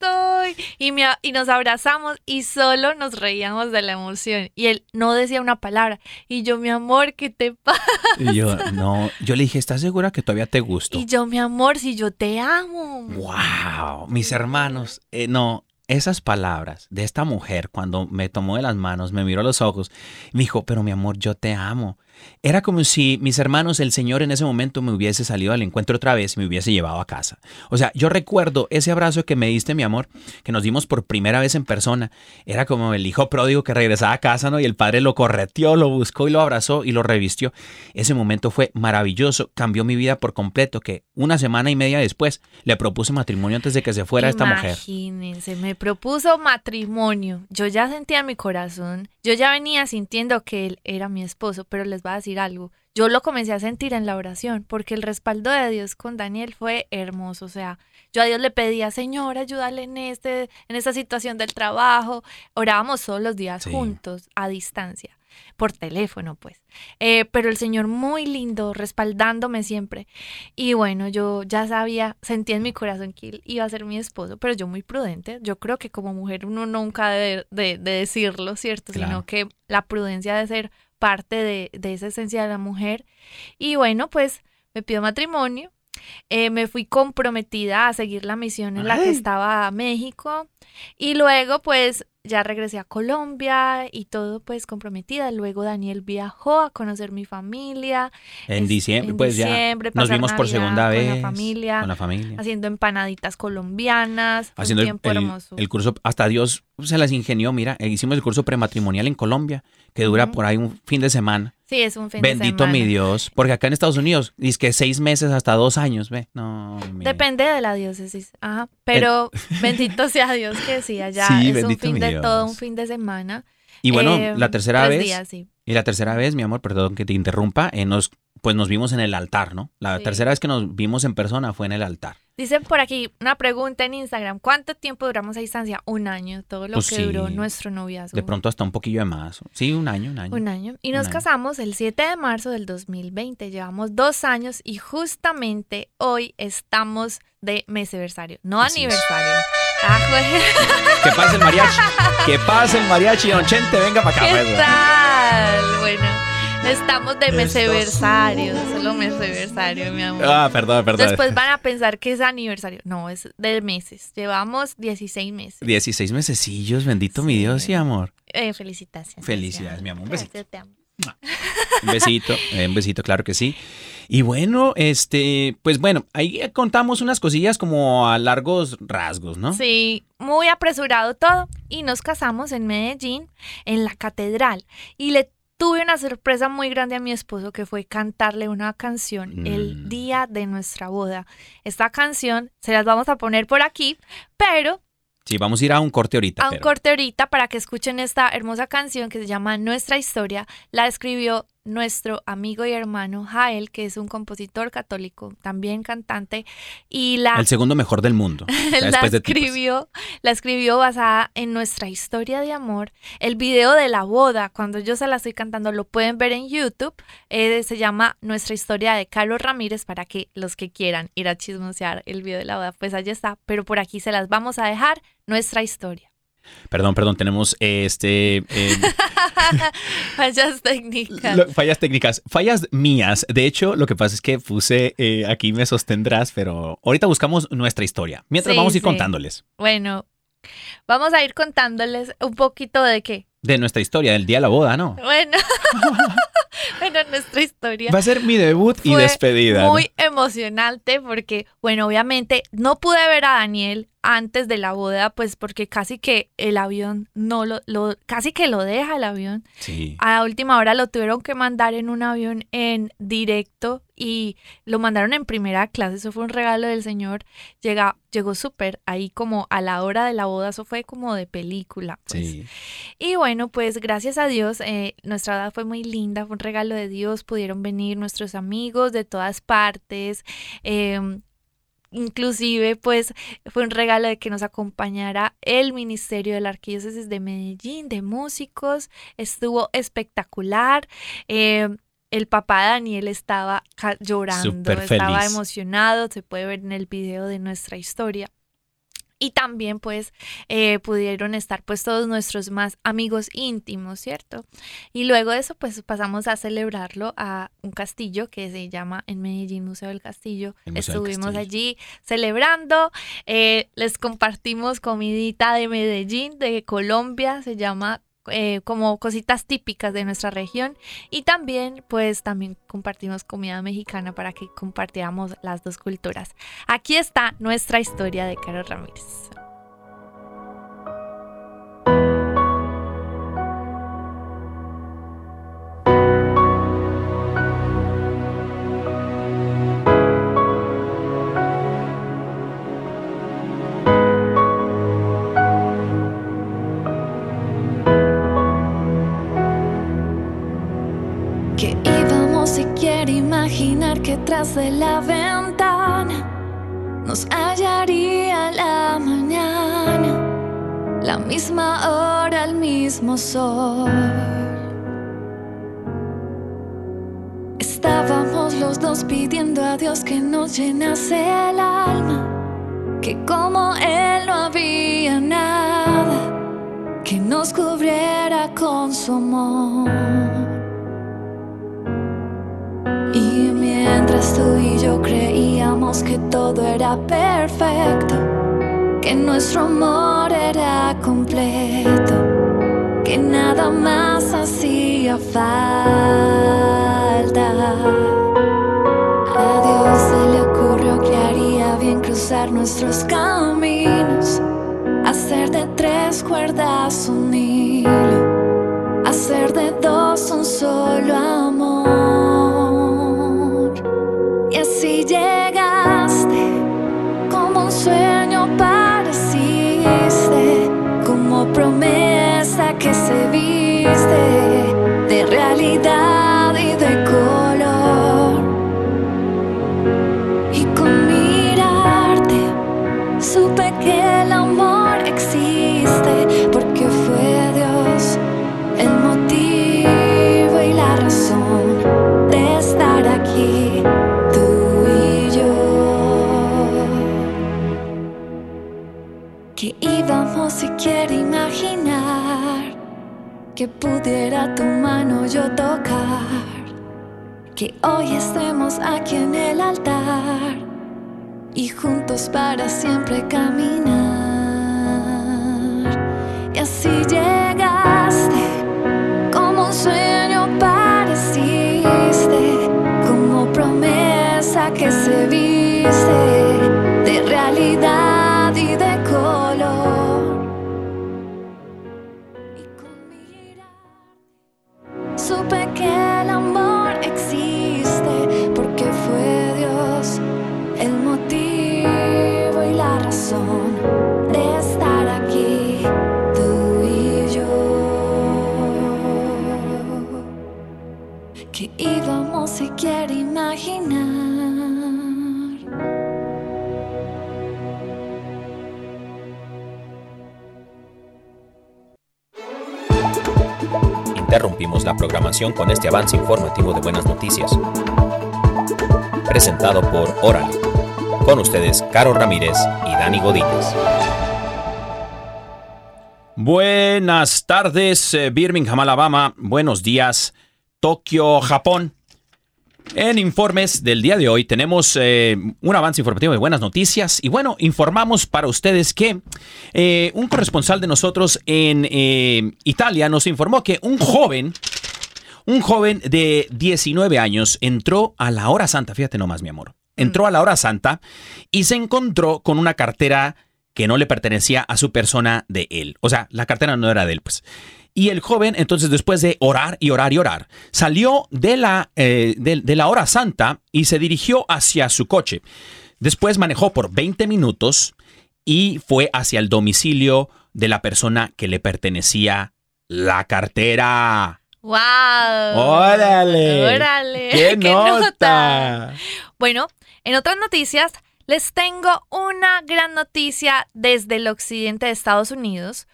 Y, me y nos abrazamos y solo nos reíamos de la emoción. Y él no decía una palabra. Y yo, mi amor, ¿qué te pasa? (laughs)
Y yo, no, yo le dije, ¿estás segura que todavía te gusto?
Y yo, mi amor, si yo te amo.
Wow, mis hermanos, eh, no, esas palabras de esta mujer cuando me tomó de las manos, me miró a los ojos, me dijo, pero mi amor, yo te amo. Era como si mis hermanos, el Señor en ese momento me hubiese salido al encuentro otra vez y me hubiese llevado a casa. O sea, yo recuerdo ese abrazo que me diste, mi amor, que nos dimos por primera vez en persona. Era como el hijo pródigo que regresaba a casa, ¿no? Y el padre lo correteó, lo buscó y lo abrazó y lo revistió. Ese momento fue maravilloso, cambió mi vida por completo, que una semana y media después le propuse matrimonio antes de que se fuera esta mujer.
Imagínense, me propuso matrimonio. Yo ya sentía en mi corazón, yo ya venía sintiendo que él era mi esposo, pero les voy a decir algo. Yo lo comencé a sentir en la oración, porque el respaldo de Dios con Daniel fue hermoso. O sea, yo a Dios le pedía, Señor, ayúdale en este, en esta situación del trabajo. Orábamos todos los días
Sí.
juntos, a distancia, por teléfono, pues. Eh, pero el Señor muy lindo, respaldándome siempre. Y bueno, yo ya sabía, sentía en mi corazón que él iba a ser mi esposo, pero yo muy prudente. Yo creo que como mujer uno nunca debe de, de decirlo, ¿cierto?
Claro.
Sino que la prudencia de ser parte de, de esa esencia de la mujer. Y bueno, pues me pidió matrimonio. Eh, me fui comprometida a seguir la misión en la que estaba México y luego pues ya regresé a Colombia y todo pues comprometida. Luego Daniel viajó a conocer mi familia.
En diciembre,
en
pues ya nos vimos por segunda
con la
vez.
familia,
Con la familia.
haciendo empanaditas colombianas.
Haciendo
un
el,
tiempo
el-
hermoso.
el curso, hasta Dios se las ingenió, mira, eh, hicimos el curso prematrimonial en Colombia, que dura por ahí un fin de semana.
sí, es un fin de
Bendito mi
semana.
Dios, porque acá en Estados Unidos, dice que seis meses hasta dos años, ve. No,
Depende de la diócesis. Ajá. Pero (laughs) bendito sea Dios que sí, allá
Sí,
es un fin de
Dios.
todo, un fin de semana.
Y bueno,
Eh,
la tercera vez,
días, sí.
Y la tercera vez, mi amor, perdón que te interrumpa, eh, nos, pues nos vimos en el altar, ¿no? La
Sí.
tercera vez que nos vimos en persona fue en el altar.
Dicen por aquí una pregunta en Instagram. ¿Cuánto tiempo duramos a distancia? Un año, todo lo
Pues
que
sí.
duró nuestro noviazgo.
De pronto hasta un poquillo de más. Sí, un año, un año.
Un año. Y nos
año.
casamos el 7 de marzo del 2020. Llevamos dos años y justamente hoy estamos de meseversario, no
Así
aniversario. Ah,
Que pase el mariachi. (laughs) que pase el mariachi, don Chente, venga para acá.
¿Qué
pues.
tal? Bueno, estamos de meseversario, solo meseversario, mi amor.
Ah, perdón, perdón.
Después van a pensar que es aniversario. No, es de meses. Llevamos 16 meses.
16 mesecillos, bendito mi. Dios y amor.
Eh, felicitaciones.
Felicidades, mi amor. Un besito.
Gracias, te amo.
Un besito, eh, un besito, claro que sí. Y bueno, este, pues bueno, ahí contamos unas cosillas como a largos rasgos, ¿no?
Sí, muy apresurado todo. Y nos casamos en Medellín, en la catedral. Y le tuve una sorpresa muy grande a mi esposo que fue cantarle una canción el
Mm.
día de nuestra boda. Esta canción se las vamos a poner por aquí, pero
Sí, vamos a ir a un corte ahorita.
a un
pero-
corte ahorita para que escuchen esta hermosa canción que se llama Nuestra Historia. La escribió nuestro amigo y hermano Jael, que es un compositor católico, también cantante, y la,
El segundo mejor del mundo. (laughs) o sea,
la
de pues.
escribió, la escribió basada en nuestra historia de amor. El video de la boda, cuando yo se la estoy cantando, lo pueden ver en YouTube. eh, se llama Nuestra historia de Carlos Ramírez para que los que quieran ir a chismosear el video de la boda, pues allí está. Pero por aquí se las vamos a dejar, nuestra historia.
Perdón, perdón, tenemos este eh, (laughs)
Fallas técnicas.
lo- fallas técnicas, fallas mías. De hecho, lo que pasa es que puse eh, aquí me sostendrás, pero ahorita buscamos nuestra historia. Mientras
Sí,
vamos a ir
sí.
contándoles
Bueno, vamos a ir contándoles un poquito de qué.
de nuestra historia del día de la boda, ¿no?
Bueno, (laughs) (laughs) bueno, nuestra historia.
Va a ser mi debut y despedida. ¿no?
Muy emocionante porque, bueno, obviamente no pude ver a Daniel antes de la boda, pues porque casi que el avión no lo, lo casi que lo deja el avión.
Sí.
A última hora lo tuvieron que mandar en un avión en directo y lo mandaron en primera clase. Eso fue un regalo del señor. Llega, llegó súper ahí como a la hora de la boda. Eso fue como de película. Pues.
Sí.
Y bueno, pues gracias a Dios, eh, nuestra boda fue muy linda, fue un regalo de Dios, pudieron venir nuestros amigos de todas partes, eh, inclusive pues fue un regalo de que nos acompañara el Ministerio de la Arquidiócesis de Medellín, de músicos, estuvo espectacular. eh, el papá Daniel estaba llorando, estaba
feliz.
emocionado, se puede ver en el video de nuestra historia. Y también pues eh, pudieron estar pues todos nuestros más amigos íntimos, ¿cierto? Y luego de eso pues pasamos a celebrarlo a un castillo que se llama en Medellín Museo del Castillo.
Del
Estuvimos
Castillo.
allí celebrando, eh, les compartimos comidita de Medellín, de Colombia, se llama eh, como cositas típicas de nuestra región y también pues también compartimos comida mexicana para que compartiéramos las dos culturas. Aquí está nuestra historia de Carol Ramírez.
Sol. Estábamos los dos pidiendo a Dios que nos llenase el alma, que como Él no había nada que nos cubriera con su amor. Y Mientras tú y yo creíamos que todo era perfecto, que nuestro amor era completo, que nada más hacía falta. A Dios se le ocurrió que haría bien cruzar nuestros caminos, hacer de tres cuerdas un hilo, hacer de dos un solo amor. Pudiera tu mano yo tocar, que hoy estemos aquí en el altar y juntos para siempre caminar. Y así llegaste, como un sueño pareciste, como promesa que se
este avance informativo de buenas noticias. Presentado por Orale. Con ustedes, Caro Ramírez y Dani Godínez.
Buenas tardes, eh, Birmingham, Alabama. Buenos días, Tokio, Japón. En informes del día de hoy tenemos eh, un avance informativo de buenas noticias y bueno, informamos para ustedes que eh, un corresponsal de nosotros en Italia nos informó que un joven, un joven de 19 años entró a la hora santa, fíjate nomás mi amor, entró a la hora santa y se encontró con una cartera que no le pertenecía a su persona de él, o sea, la cartera no era de él pues. Y el joven, entonces, después de orar y orar y orar, salió de la, eh, de, de la hora santa y se dirigió hacia su coche. Después manejó por 20 minutos y fue hacia el domicilio de la persona que le pertenecía la cartera.
¡Wow!
¡Órale!
¡Órale!
¡Qué (laughs) nota!
Bueno, en otras noticias, les tengo una gran noticia desde el occidente de Estados Unidos.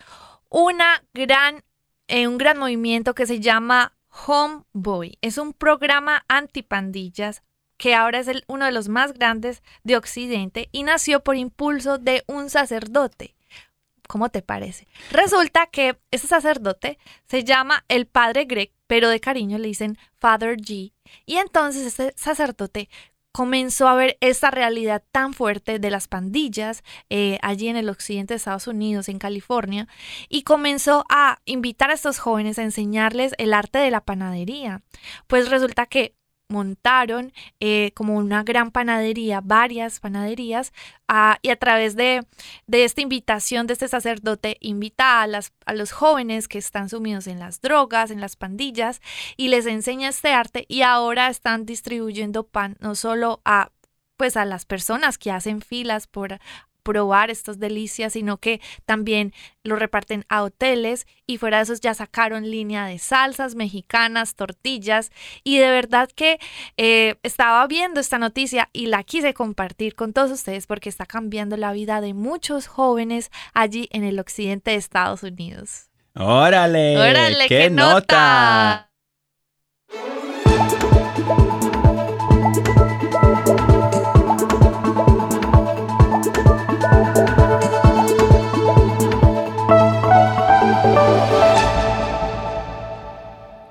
Una gran, eh, un gran movimiento que se llama Homeboy. Es un programa antipandillas que ahora es el- uno de los más grandes de Occidente y nació por impulso de un sacerdote. ¿Cómo te parece? Resulta que este sacerdote se llama el padre Greg, pero de cariño le dicen Father G. Y entonces este sacerdote comenzó a ver esta realidad tan fuerte de las pandillas eh, allí en el occidente de Estados Unidos, en California, y comenzó a invitar a estos jóvenes a enseñarles el arte de la panadería. Pues resulta que montaron eh, como una gran panadería, varias panaderías, ah, y a través de, de esta invitación de este sacerdote, invita a, las, a los jóvenes que están sumidos en las drogas, en las pandillas, y les enseña este arte, y ahora están distribuyendo pan no solo a pues a las personas que hacen filas por probar estas delicias, sino que también lo reparten a hoteles y fuera de esos ya sacaron línea de salsas mexicanas, tortillas y de verdad que eh, estaba viendo esta noticia y la quise compartir con todos ustedes porque está cambiando la vida de muchos jóvenes allí en el occidente de Estados Unidos.
¡Órale!
¡Órale,
qué,
qué
nota!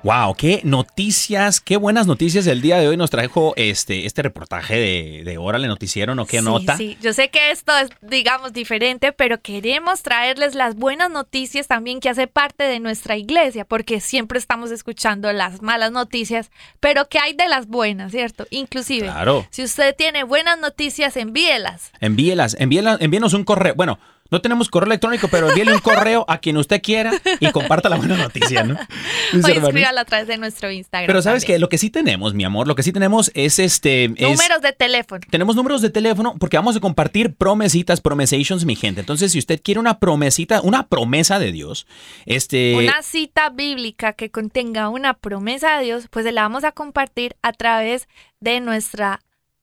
Wow, qué noticias, qué buenas noticias el día de hoy nos trajo este, este reportaje de, de Órale Noticiero, ¿no? ¿Qué
sí,
nota?
Sí, yo sé que esto es, digamos, diferente, pero queremos traerles las buenas noticias también que hace parte de nuestra iglesia, porque siempre estamos escuchando las malas noticias, pero que hay de las buenas, ¿cierto? Inclusive,
Claro.
si usted tiene buenas noticias, envíelas.
Envíelas, envíelas, envíenos un correo. Bueno, no tenemos correo electrónico, pero envíele un correo a quien usted quiera y comparta la buena noticia, ¿no? (laughs)
O escríbala a través de nuestro Instagram.
Pero sabes que lo que sí tenemos, mi amor, lo que sí tenemos es este. es-
Números de teléfono.
Tenemos números de teléfono porque vamos a compartir promesitas, promesations, mi gente. Entonces, si usted quiere una promesita, una promesa de Dios, este.
Una cita bíblica que contenga una promesa de Dios, pues se la vamos a compartir a través de nuestra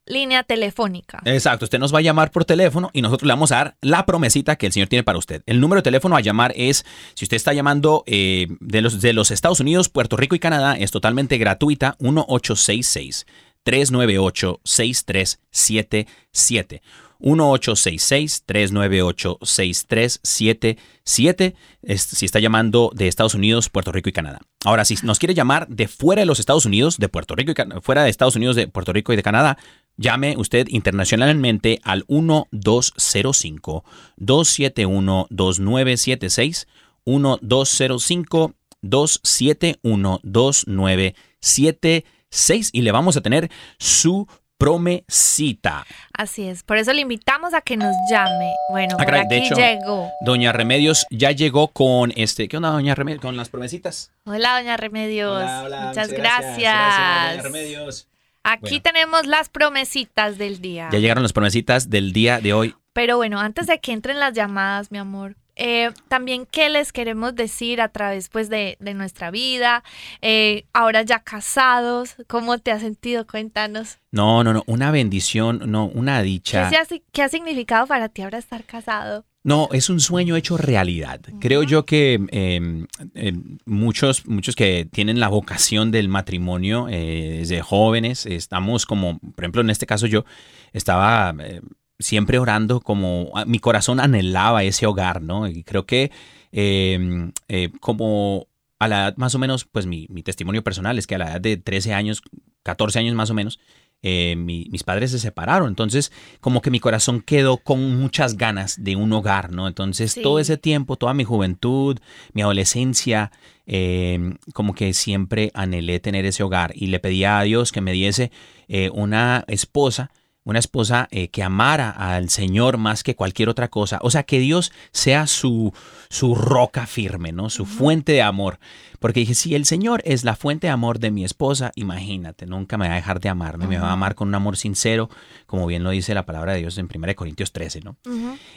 línea telefónica.
Exacto, usted nos va a llamar por teléfono y nosotros le vamos a dar la promesita que el Señor tiene para usted. El número de teléfono a llamar es, si usted está llamando eh, de, los, de los Estados Unidos, Puerto Rico y Canadá, es totalmente gratuita, 1866 398 6377 1866-398-6377 es- si está llamando de Estados Unidos, Puerto Rico y Canadá. Ahora, si nos quiere llamar de fuera de los Estados Unidos, de Puerto Rico y fuera de Estados Unidos, de Puerto Rico y de Canadá, llame usted internacionalmente al 1205-271-2976, 1205-271-2976 y le vamos a tener su promesita.
Así es, por eso le invitamos a que nos llame. Bueno,
Ah,
por aquí
de hecho-
llegó.
Doña Remedios ya llegó con este. ¿Qué onda, Doña Remedios? Con las promesitas.
Hola, doña Remedios. Muchas gracias.
Doña Remedios.
Aquí
Bueno.
tenemos las promesitas del día.
Ya llegaron las promesitas del día de hoy.
Pero bueno, antes de que entren las llamadas, mi amor, eh, también qué les queremos decir a través pues de, de nuestra vida, Eh, ahora ya casados, ¿cómo te has sentido? Cuéntanos.
No, no, no. Una bendición, no, una
¿Qué,
dicha.
se ha, qué ha significado para ti ahora estar casado?
No, es un sueño hecho realidad. Creo yo que eh, eh, muchos, muchos que tienen la vocación del matrimonio eh, desde jóvenes, estamos como, por ejemplo, en este caso yo estaba siempre orando como ah, mi corazón anhelaba ese hogar, ¿no? Y creo que eh, eh, como a la edad más o menos, pues mi, mi testimonio personal es que a la edad de 13 años, 14 años más o menos, eh, mi- mis padres se separaron. Entonces, como que mi corazón quedó con muchas ganas de un hogar, ¿no? Entonces,
Sí.
todo ese tiempo, toda mi juventud, mi adolescencia, eh, como que siempre anhelé tener ese hogar y le pedía a Dios que me diese eh, una esposa. Una esposa eh, que amara al Señor más que cualquier otra cosa. O sea, que Dios sea su, su roca firme, ¿no? Su fuente de amor. Porque dije, si el Señor es la fuente de amor de mi esposa, imagínate, nunca me va a dejar de amarme, me va a amar con un amor sincero, como bien lo dice la palabra de Dios en 1 Corintios 13, ¿no?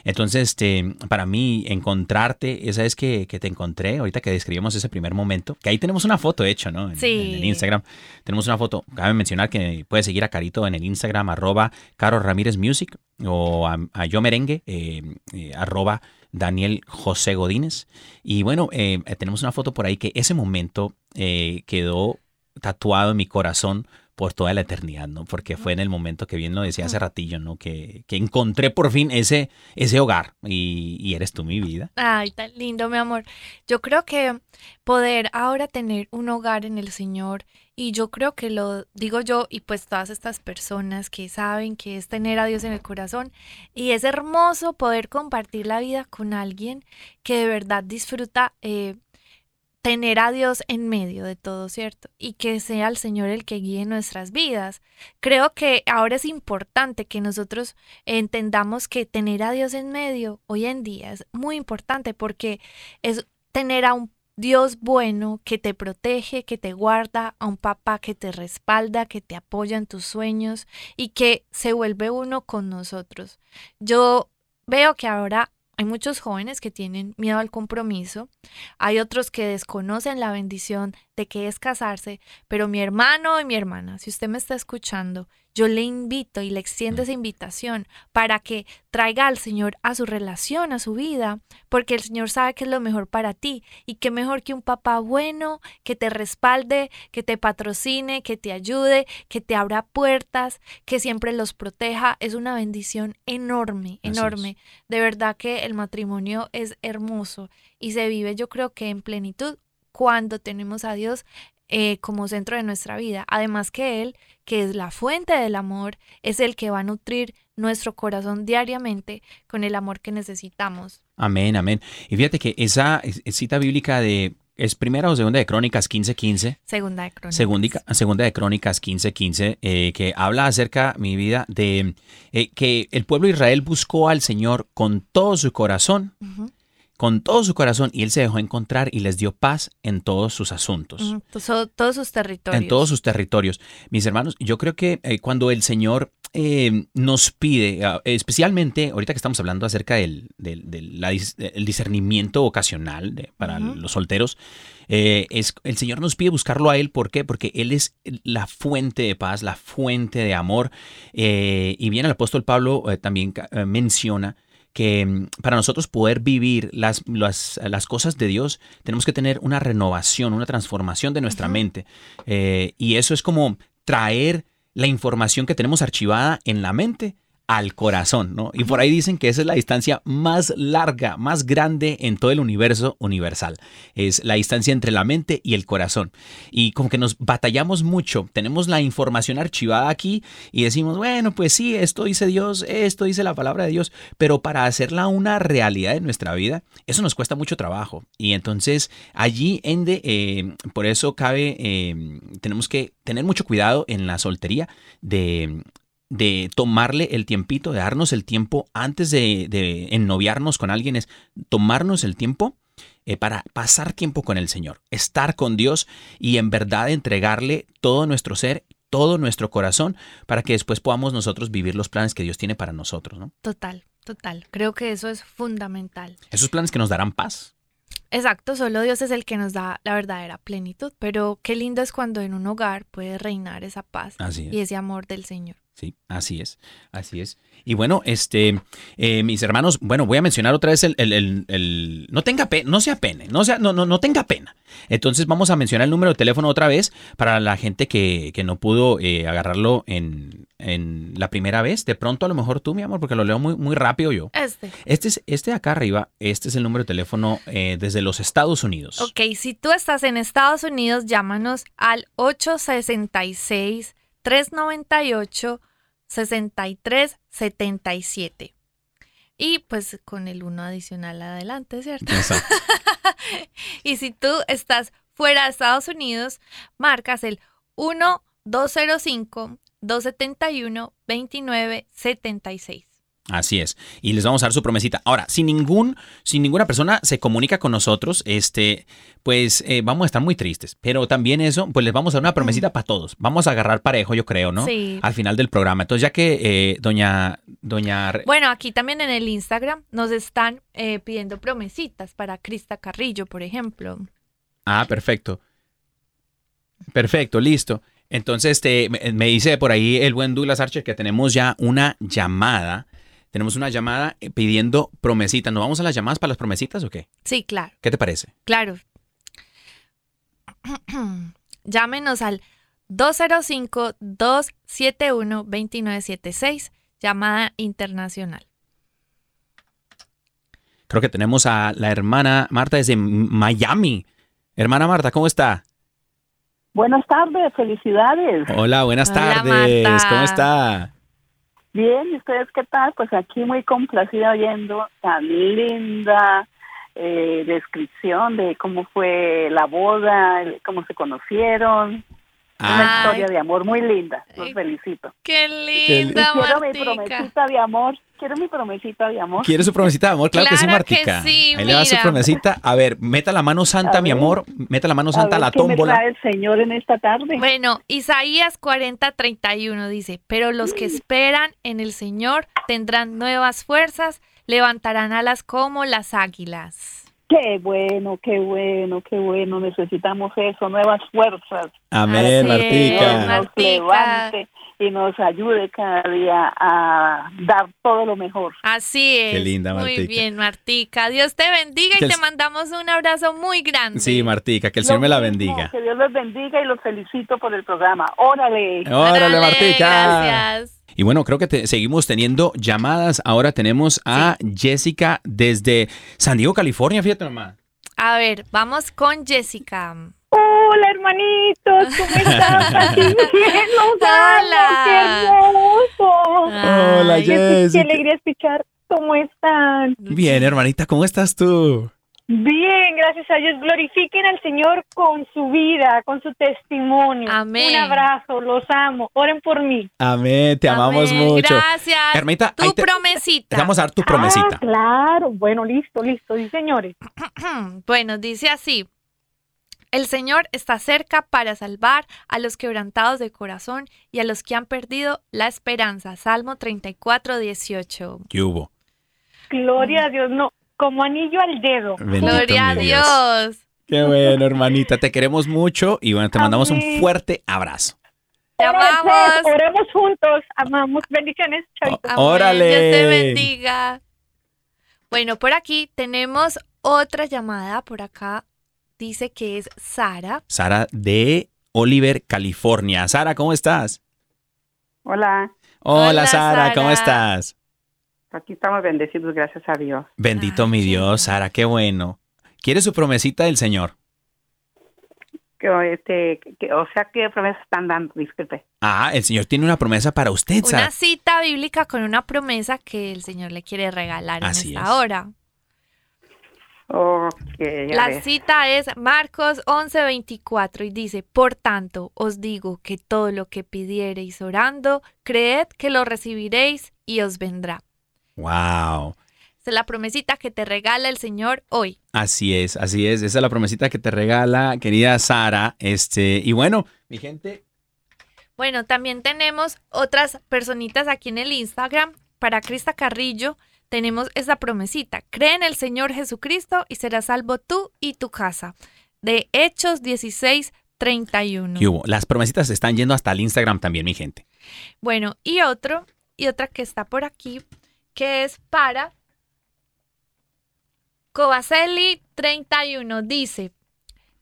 Entonces, este, para mí, encontrarte, esa es que, que te encontré, ahorita que describimos ese primer momento, que ahí tenemos una foto hecha, ¿no? En,
Sí.
en el Instagram. Tenemos una foto. Cabe mencionar que puedes seguir a Carito en el Instagram, arroba Caro Ramírez Music, o a, Yo Merengue, eh, eh, arroba Daniel José Godínez. Y bueno, eh, tenemos una foto por ahí que ese momento quedó tatuado en mi corazón por toda la eternidad, ¿no? Porque fue en el momento que bien lo decía hace ratillo, ¿no? Que, que encontré por fin ese, ese hogar y, y eres tú mi vida.
Ay, tan lindo, mi amor. Yo creo que poder ahora tener un hogar en el Señor, y yo creo que lo digo yo y pues todas estas personas que saben que es tener a Dios en el corazón, y es hermoso poder compartir la vida con alguien que de verdad disfruta eh, tener a Dios en medio de todo, ¿cierto? Y que sea el Señor el que guíe nuestras vidas. Creo que ahora es importante que nosotros entendamos que tener a Dios en medio hoy en día es muy importante porque es tener a un Dios bueno que te protege, que te guarda, a un papá que te respalda, que te apoya en tus sueños y que se vuelve uno con nosotros. Yo veo que ahora hay muchos jóvenes que tienen miedo al compromiso, hay otros que desconocen la bendición de que es casarse, pero mi hermano y mi hermana, si usted me está escuchando, yo le invito y le extiendo esa invitación para que traiga al Señor a su relación, a su vida, porque el Señor sabe que es lo mejor para ti. Y que mejor que un papá bueno, que te respalde, que te patrocine, que te ayude, que te abra puertas, que siempre los proteja, es una bendición enorme, enorme. De verdad que el matrimonio es hermoso y se vive yo creo que en plenitud cuando tenemos a Dios eh, como centro de nuestra vida. Además que Él, que es la fuente del amor, es el que va a nutrir nuestro corazón diariamente con el amor que necesitamos.
Amén, amén. Y fíjate que esa es- es cita bíblica de, ¿es primera o segunda de Crónicas 15:15?
Segunda de Crónicas.
Segunda, segunda de Crónicas 15:15, eh, que habla acerca, mi vida, de eh, que el pueblo de Israel buscó al Señor con todo su corazón,
Ujú,
con todo su corazón, y Él se dejó encontrar y les dio paz en todos sus asuntos.
todos sus territorios.
En todos sus territorios. Mis hermanos, yo creo que eh, cuando el Señor eh, nos pide, ah, especialmente ahorita que estamos hablando acerca del, del- del- la dis- el discernimiento vocacional de- para los solteros, eh, es, el Señor nos pide buscarlo a Él. ¿Por qué? Porque Él es la fuente de paz, la fuente de amor. Eh, y bien el apóstol Pablo también menciona que mm, para nosotros poder vivir las, las, las cosas de Dios, tenemos que tener una renovación, una transformación de nuestra mente. Eh, y eso es como traer la información que tenemos archivada en la mente al corazón, ¿no? Y por ahí dicen que esa es la distancia más larga, más grande en todo el universo universal. Es la distancia entre la mente y el corazón. Y como que nos batallamos mucho, tenemos la información archivada aquí y decimos, bueno, pues sí, esto dice Dios, esto dice la palabra de Dios, pero para hacerla una realidad en nuestra vida, eso nos cuesta mucho trabajo. Y entonces allí, Ende, eh, por eso cabe, eh, tenemos que tener mucho cuidado en la soltería de de tomarle el tiempito, de darnos el tiempo antes de, de ennoviarnos con alguien, es tomarnos el tiempo eh, para pasar tiempo con el Señor, estar con Dios y en verdad entregarle todo nuestro ser, todo nuestro corazón, para que después podamos nosotros vivir los planes que Dios tiene para nosotros, ¿no?
Total, total. Creo que eso es fundamental.
Esos planes que nos darán paz.
Exacto, solo Dios es el que nos da la verdadera plenitud, pero qué lindo es cuando en un hogar puede reinar esa paz
Así es.
y ese amor del Señor.
Sí, así es, así es. Y bueno, este, eh, mis hermanos, bueno, voy a mencionar otra vez el, el- el- el- no tenga pena, no sea pena, no sea, no, no, no tenga pena. Entonces vamos a mencionar el número de teléfono otra vez para la gente que, que no pudo eh, agarrarlo en, en la primera vez. De pronto a lo mejor tú, mi amor, porque lo leo muy, muy rápido yo.
Este.
Este es, este de acá arriba, este es el número de teléfono eh, desde los Estados Unidos.
Ok, si tú estás en Estados Unidos, llámanos al 866-398-6377. Y pues con el uno adicional adelante, ¿cierto?
Exacto. (laughs)
Y si tú estás fuera de Estados Unidos, marcas el 1-205-271-2976.
Así es. Y les vamos a dar su promesita. Ahora, si ningún, si ninguna persona se comunica con nosotros, este, pues eh, vamos a estar muy tristes. Pero también eso, pues les vamos a dar una promesita para todos. Vamos a agarrar parejo, yo creo, ¿no?
Sí.
Al final del programa. Entonces, ya que eh, doña, doña,
Bueno, aquí también en el Instagram nos están eh, pidiendo promesitas para Crista Carrillo, por ejemplo.
ah, perfecto, perfecto, listo. Entonces, este, me, me dice por ahí el buen Douglas Archer que tenemos ya una llamada. Tenemos una llamada eh, pidiendo promesitas. ¿Nos vamos a las llamadas para las promesitas o qué?
Sí, claro,
¿Qué te parece?
claro. (clears throat) Llámenos al 205-271-2976, llamada internacional.
Creo que tenemos a la hermana Marta desde Miami. Hermana Marta, ¿cómo está?
Buenas tardes, felicidades.
Hola, buenas
Hola,
tardes.
Marta.
¿Cómo está?
Bien, ¿y ustedes qué tal? Pues aquí muy complacida oyendo tan linda eh, descripción de cómo fue la boda, cómo se conocieron. Una historia de amor muy linda. Los felicito.
¡Qué linda,
quiero mi
Martica!
promesita de amor. Quiero mi promesita de amor.
¿Quiere su promesita de amor? Claro, que sí,
Claro que
Martica.
sí,
Ahí le va su promesita. A ver, meta la mano santa,
A
mi
ver.
amor. Meta la mano santa a
ver
la
qué me
tómbola.
trae el Señor en esta tarde.
Bueno, Isaías 40:31 dice, pero los que esperan en el Señor tendrán nuevas fuerzas, levantarán alas como las águilas.
Qué bueno, qué bueno, qué bueno. Necesitamos eso, nuevas fuerzas.
Amén, Martica.
Mar-
nos levante y nos ayude cada día a dar todo lo mejor.
Así es.
Qué linda,
Muy
Martica.
bien, Martica. Dios te bendiga
Que
y te
el-
mandamos un abrazo muy grande.
Sí, Martica, que el
Lo
Señor me la
mismo,
bendiga.
Que Dios los bendiga y los felicito por el programa. Órale.
Órale,
Dale,
Martica.
Gracias.
Y bueno, creo que te- seguimos teniendo llamadas. Ahora tenemos a Jessica desde San Diego, California. Fíjate nomás.
A ver, vamos con Jessica.
Hola, hermanitos, ¿cómo están? (laughs) Así bien, los amo, qué hermoso.
Hola,
Ay,
Qué, qué
Jessica.
alegría escuchar cómo están.
Bien, hermanita, ¿cómo estás tú?
Bien, gracias a Dios. Glorifiquen al Señor con su vida, con su testimonio.
Amén.
Un abrazo, los amo. Oren por mí.
Amén, te amamos mucho.
Gracias.
Hermanita,
tu
te-
promesita.
Te vamos a dar tu
Ah,
promesita.
claro. Bueno, listo, listo. Sí, señores. (clears throat)
Bueno, dice así. El Señor está cerca para salvar a los quebrantados de corazón y a los que han perdido la esperanza. Salmo 34, 18.
¿Qué hubo?
Gloria a Dios. No, como anillo al dedo.
Bendito
Gloria a
Dios.
Dios.
Qué bueno, hermanita. Te queremos mucho y bueno, te mandamos un fuerte abrazo.
Te amamos.
Oremos juntos. Amamos. Bendiciones. Chaito.
Órale.
Dios te bendiga. Bueno, por aquí tenemos otra llamada. Por acá dice que es Sara.
Sara de Oliver, California. Sara, ¿cómo estás?
Hola,
Hola,
Hola,
Sara, ¿cómo
Sara.
estás?
Aquí estamos bendecidos, gracias a Dios.
Bendito
Ay,
mi Dios, Sara, qué bueno. ¿Quieres su promesita del Señor?
Que, este, que- o sea, ¿qué promesas están dando? Disculpe.
Ah, el Señor tiene una promesa para usted, Sara.
Una cita bíblica con una promesa que el Señor le quiere regalar
Así
en
es.
esta hora.
Ok, ya
La cita es Marcos 11:24 y dice, por tanto, os digo que todo lo que pidiereis orando, creed que lo recibiréis y os vendrá.
Wow.
Esta es la promesita que te regala el Señor hoy.
Así es, así es. Esa es la promesita que te regala, querida Sara. Este, y bueno, mi gente,
Bueno, también tenemos otras personitas aquí en el Instagram. Para Crista Carrillo tenemos esa promesita. Cree en el Señor Jesucristo y serás salvo tú y tu casa. De Hechos 16, 31.
¿qué hubo? Las promesitas se están yendo hasta el Instagram también, mi gente.
Bueno, y otro, y otra que está por aquí, que es para Covaceli 31. Dice,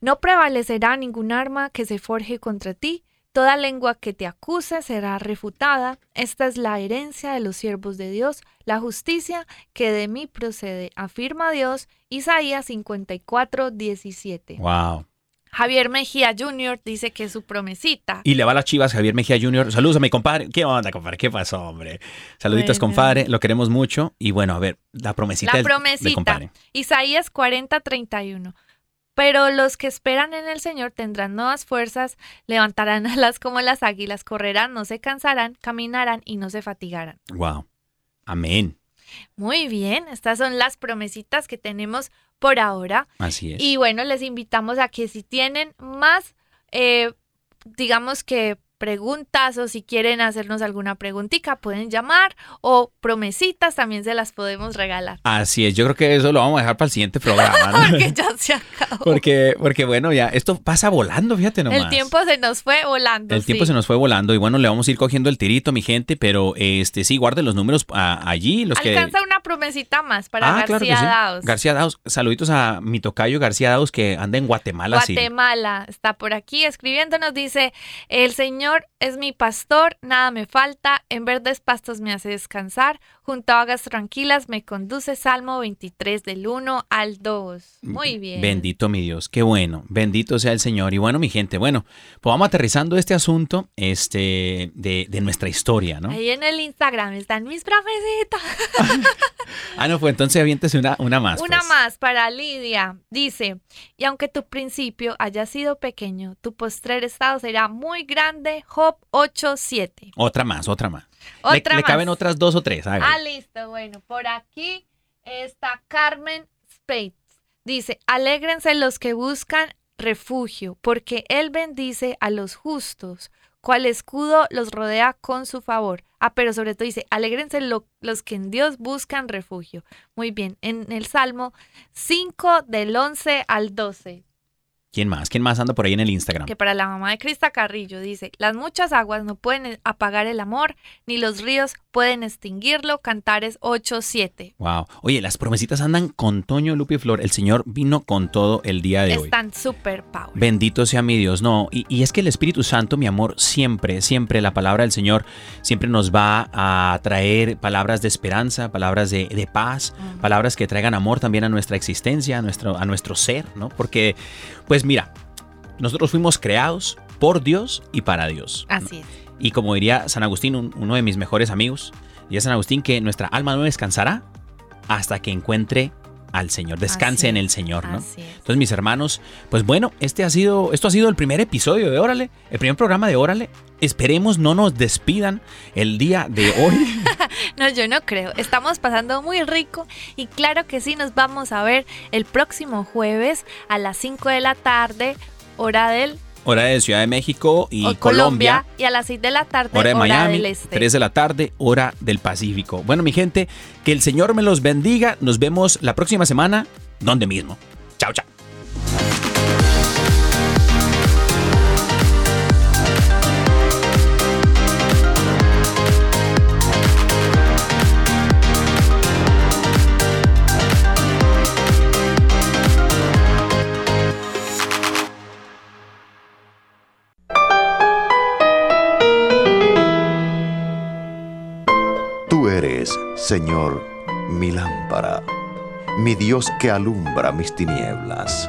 no prevalecerá ningún arma que se forje contra ti, toda lengua que te acuse será refutada. Esta es la herencia de los siervos de Dios, la justicia que de mí procede, afirma Dios. Isaías 54, 17.
Wow.
Javier Mejía Jr. dice que es su promesita.
Y le va a las chivas Javier Mejía Jr. Saludos a mi compadre. ¿Qué onda, compadre? ¿Qué pasó, hombre? Saluditos,
Bueno.
compadre. Lo queremos mucho. Y bueno, a ver, la promesita
La
del- del
promesita.
compadre.
Isaías 40, 31. Pero los que esperan en el Señor tendrán nuevas fuerzas, levantarán (laughs) alas como las águilas, correrán, no se cansarán, caminarán y no se fatigarán.
Wow. Amén.
Muy bien, estas son las promesitas que tenemos por ahora.
Así es.
Y bueno, les invitamos a que si tienen más, eh, digamos que preguntas o si quieren hacernos alguna preguntita, pueden llamar o promesitas también se las podemos regalar.
Así es. Yo creo que eso lo vamos a dejar para el siguiente programa. ¿no? (laughs)
Porque ya se acabó.
porque, porque bueno, ya, esto pasa volando, fíjate nomás.
El tiempo se nos fue volando.
El tiempo se nos fue volando y bueno, le vamos a ir cogiendo el tirito, mi gente, pero este sí, guarden los números ah, allí, los que...
Alcanza una promesita más para
Ah, claro
García
sí.
Daos.
García Daos. Saluditos a mi tocayo García Daos que anda en Guatemala. sí.
Guatemala está por aquí escribiéndonos, dice, el Señor Señor es mi pastor, nada me falta, en verdes pastos me hace descansar, junto a aguas tranquilas me conduce, Salmo 23 del 1 al 2. Muy bien.
Bendito mi Dios, qué bueno, bendito sea el Señor. Y bueno, mi gente, bueno, pues vamos aterrizando este asunto este, de, de nuestra historia, ¿no?
Ahí en el Instagram están mis promesitas. (laughs)
Ah, no, pues entonces aviéntese una, una más.
Una
pues.
más para Lidia. Dice, y aunque tu principio haya sido pequeño, tu postrer estado será muy grande. Job 8.7.
Otra más, otra más. Le-
Otra
le,
más.
caben otras dos o tres. hágale.
Ah, listo. Bueno, por aquí está Carmen Spades. Dice, alégrense los que buscan refugio, porque Él bendice a los justos. Cual escudo los rodea con su favor. Ah, pero sobre todo dice, alégrense lo- los que en Dios buscan refugio. Muy bien, en el Salmo 5 del 11 al 12.
¿Quién más? ¿Quién más anda por ahí en el Instagram?
que para la mamá de Crista Carrillo dice, las muchas aguas no pueden apagar el amor, ni los ríos pueden extinguirlo, Cantares 8.7.
Wow. Oye, las promesitas andan con Toño, Lupi y Flor. El Señor vino con todo el día de hoy.
Están super power.
Bendito sea mi Dios. No, y, y es que el Espíritu Santo, mi amor, siempre, siempre la palabra del Señor siempre nos va a traer palabras de esperanza, palabras de, de paz, palabras que traigan amor también a nuestra existencia, a nuestro, a nuestro ser, ¿no? Porque, pues mira, nosotros fuimos creados por Dios y para Dios.
Así es.
Y como diría San Agustín, un- uno de mis mejores amigos, diría San Agustín que nuestra alma no descansará hasta que encuentre al Señor, descanse
Así
en el Señor, ¿no? Entonces, mis hermanos, pues bueno, este ha sido, esto ha sido el primer episodio de Órale, el primer programa de Órale. Esperemos no nos despidan el día de hoy. (laughs)
No, yo no creo. Estamos pasando muy rico y claro que sí, nos vamos a ver el próximo jueves a las 5 de la tarde, hora del
Hora de Ciudad de México y Colombia.
y a las 6 de la tarde,
Hora de Miami,
del Este.
3 de la tarde, hora del Pacífico. Bueno, mi gente, que el Señor me los bendiga. Nos vemos la próxima semana, donde mismo. Chao, chao.
Señor, mi lámpara, mi Dios que alumbra mis tinieblas.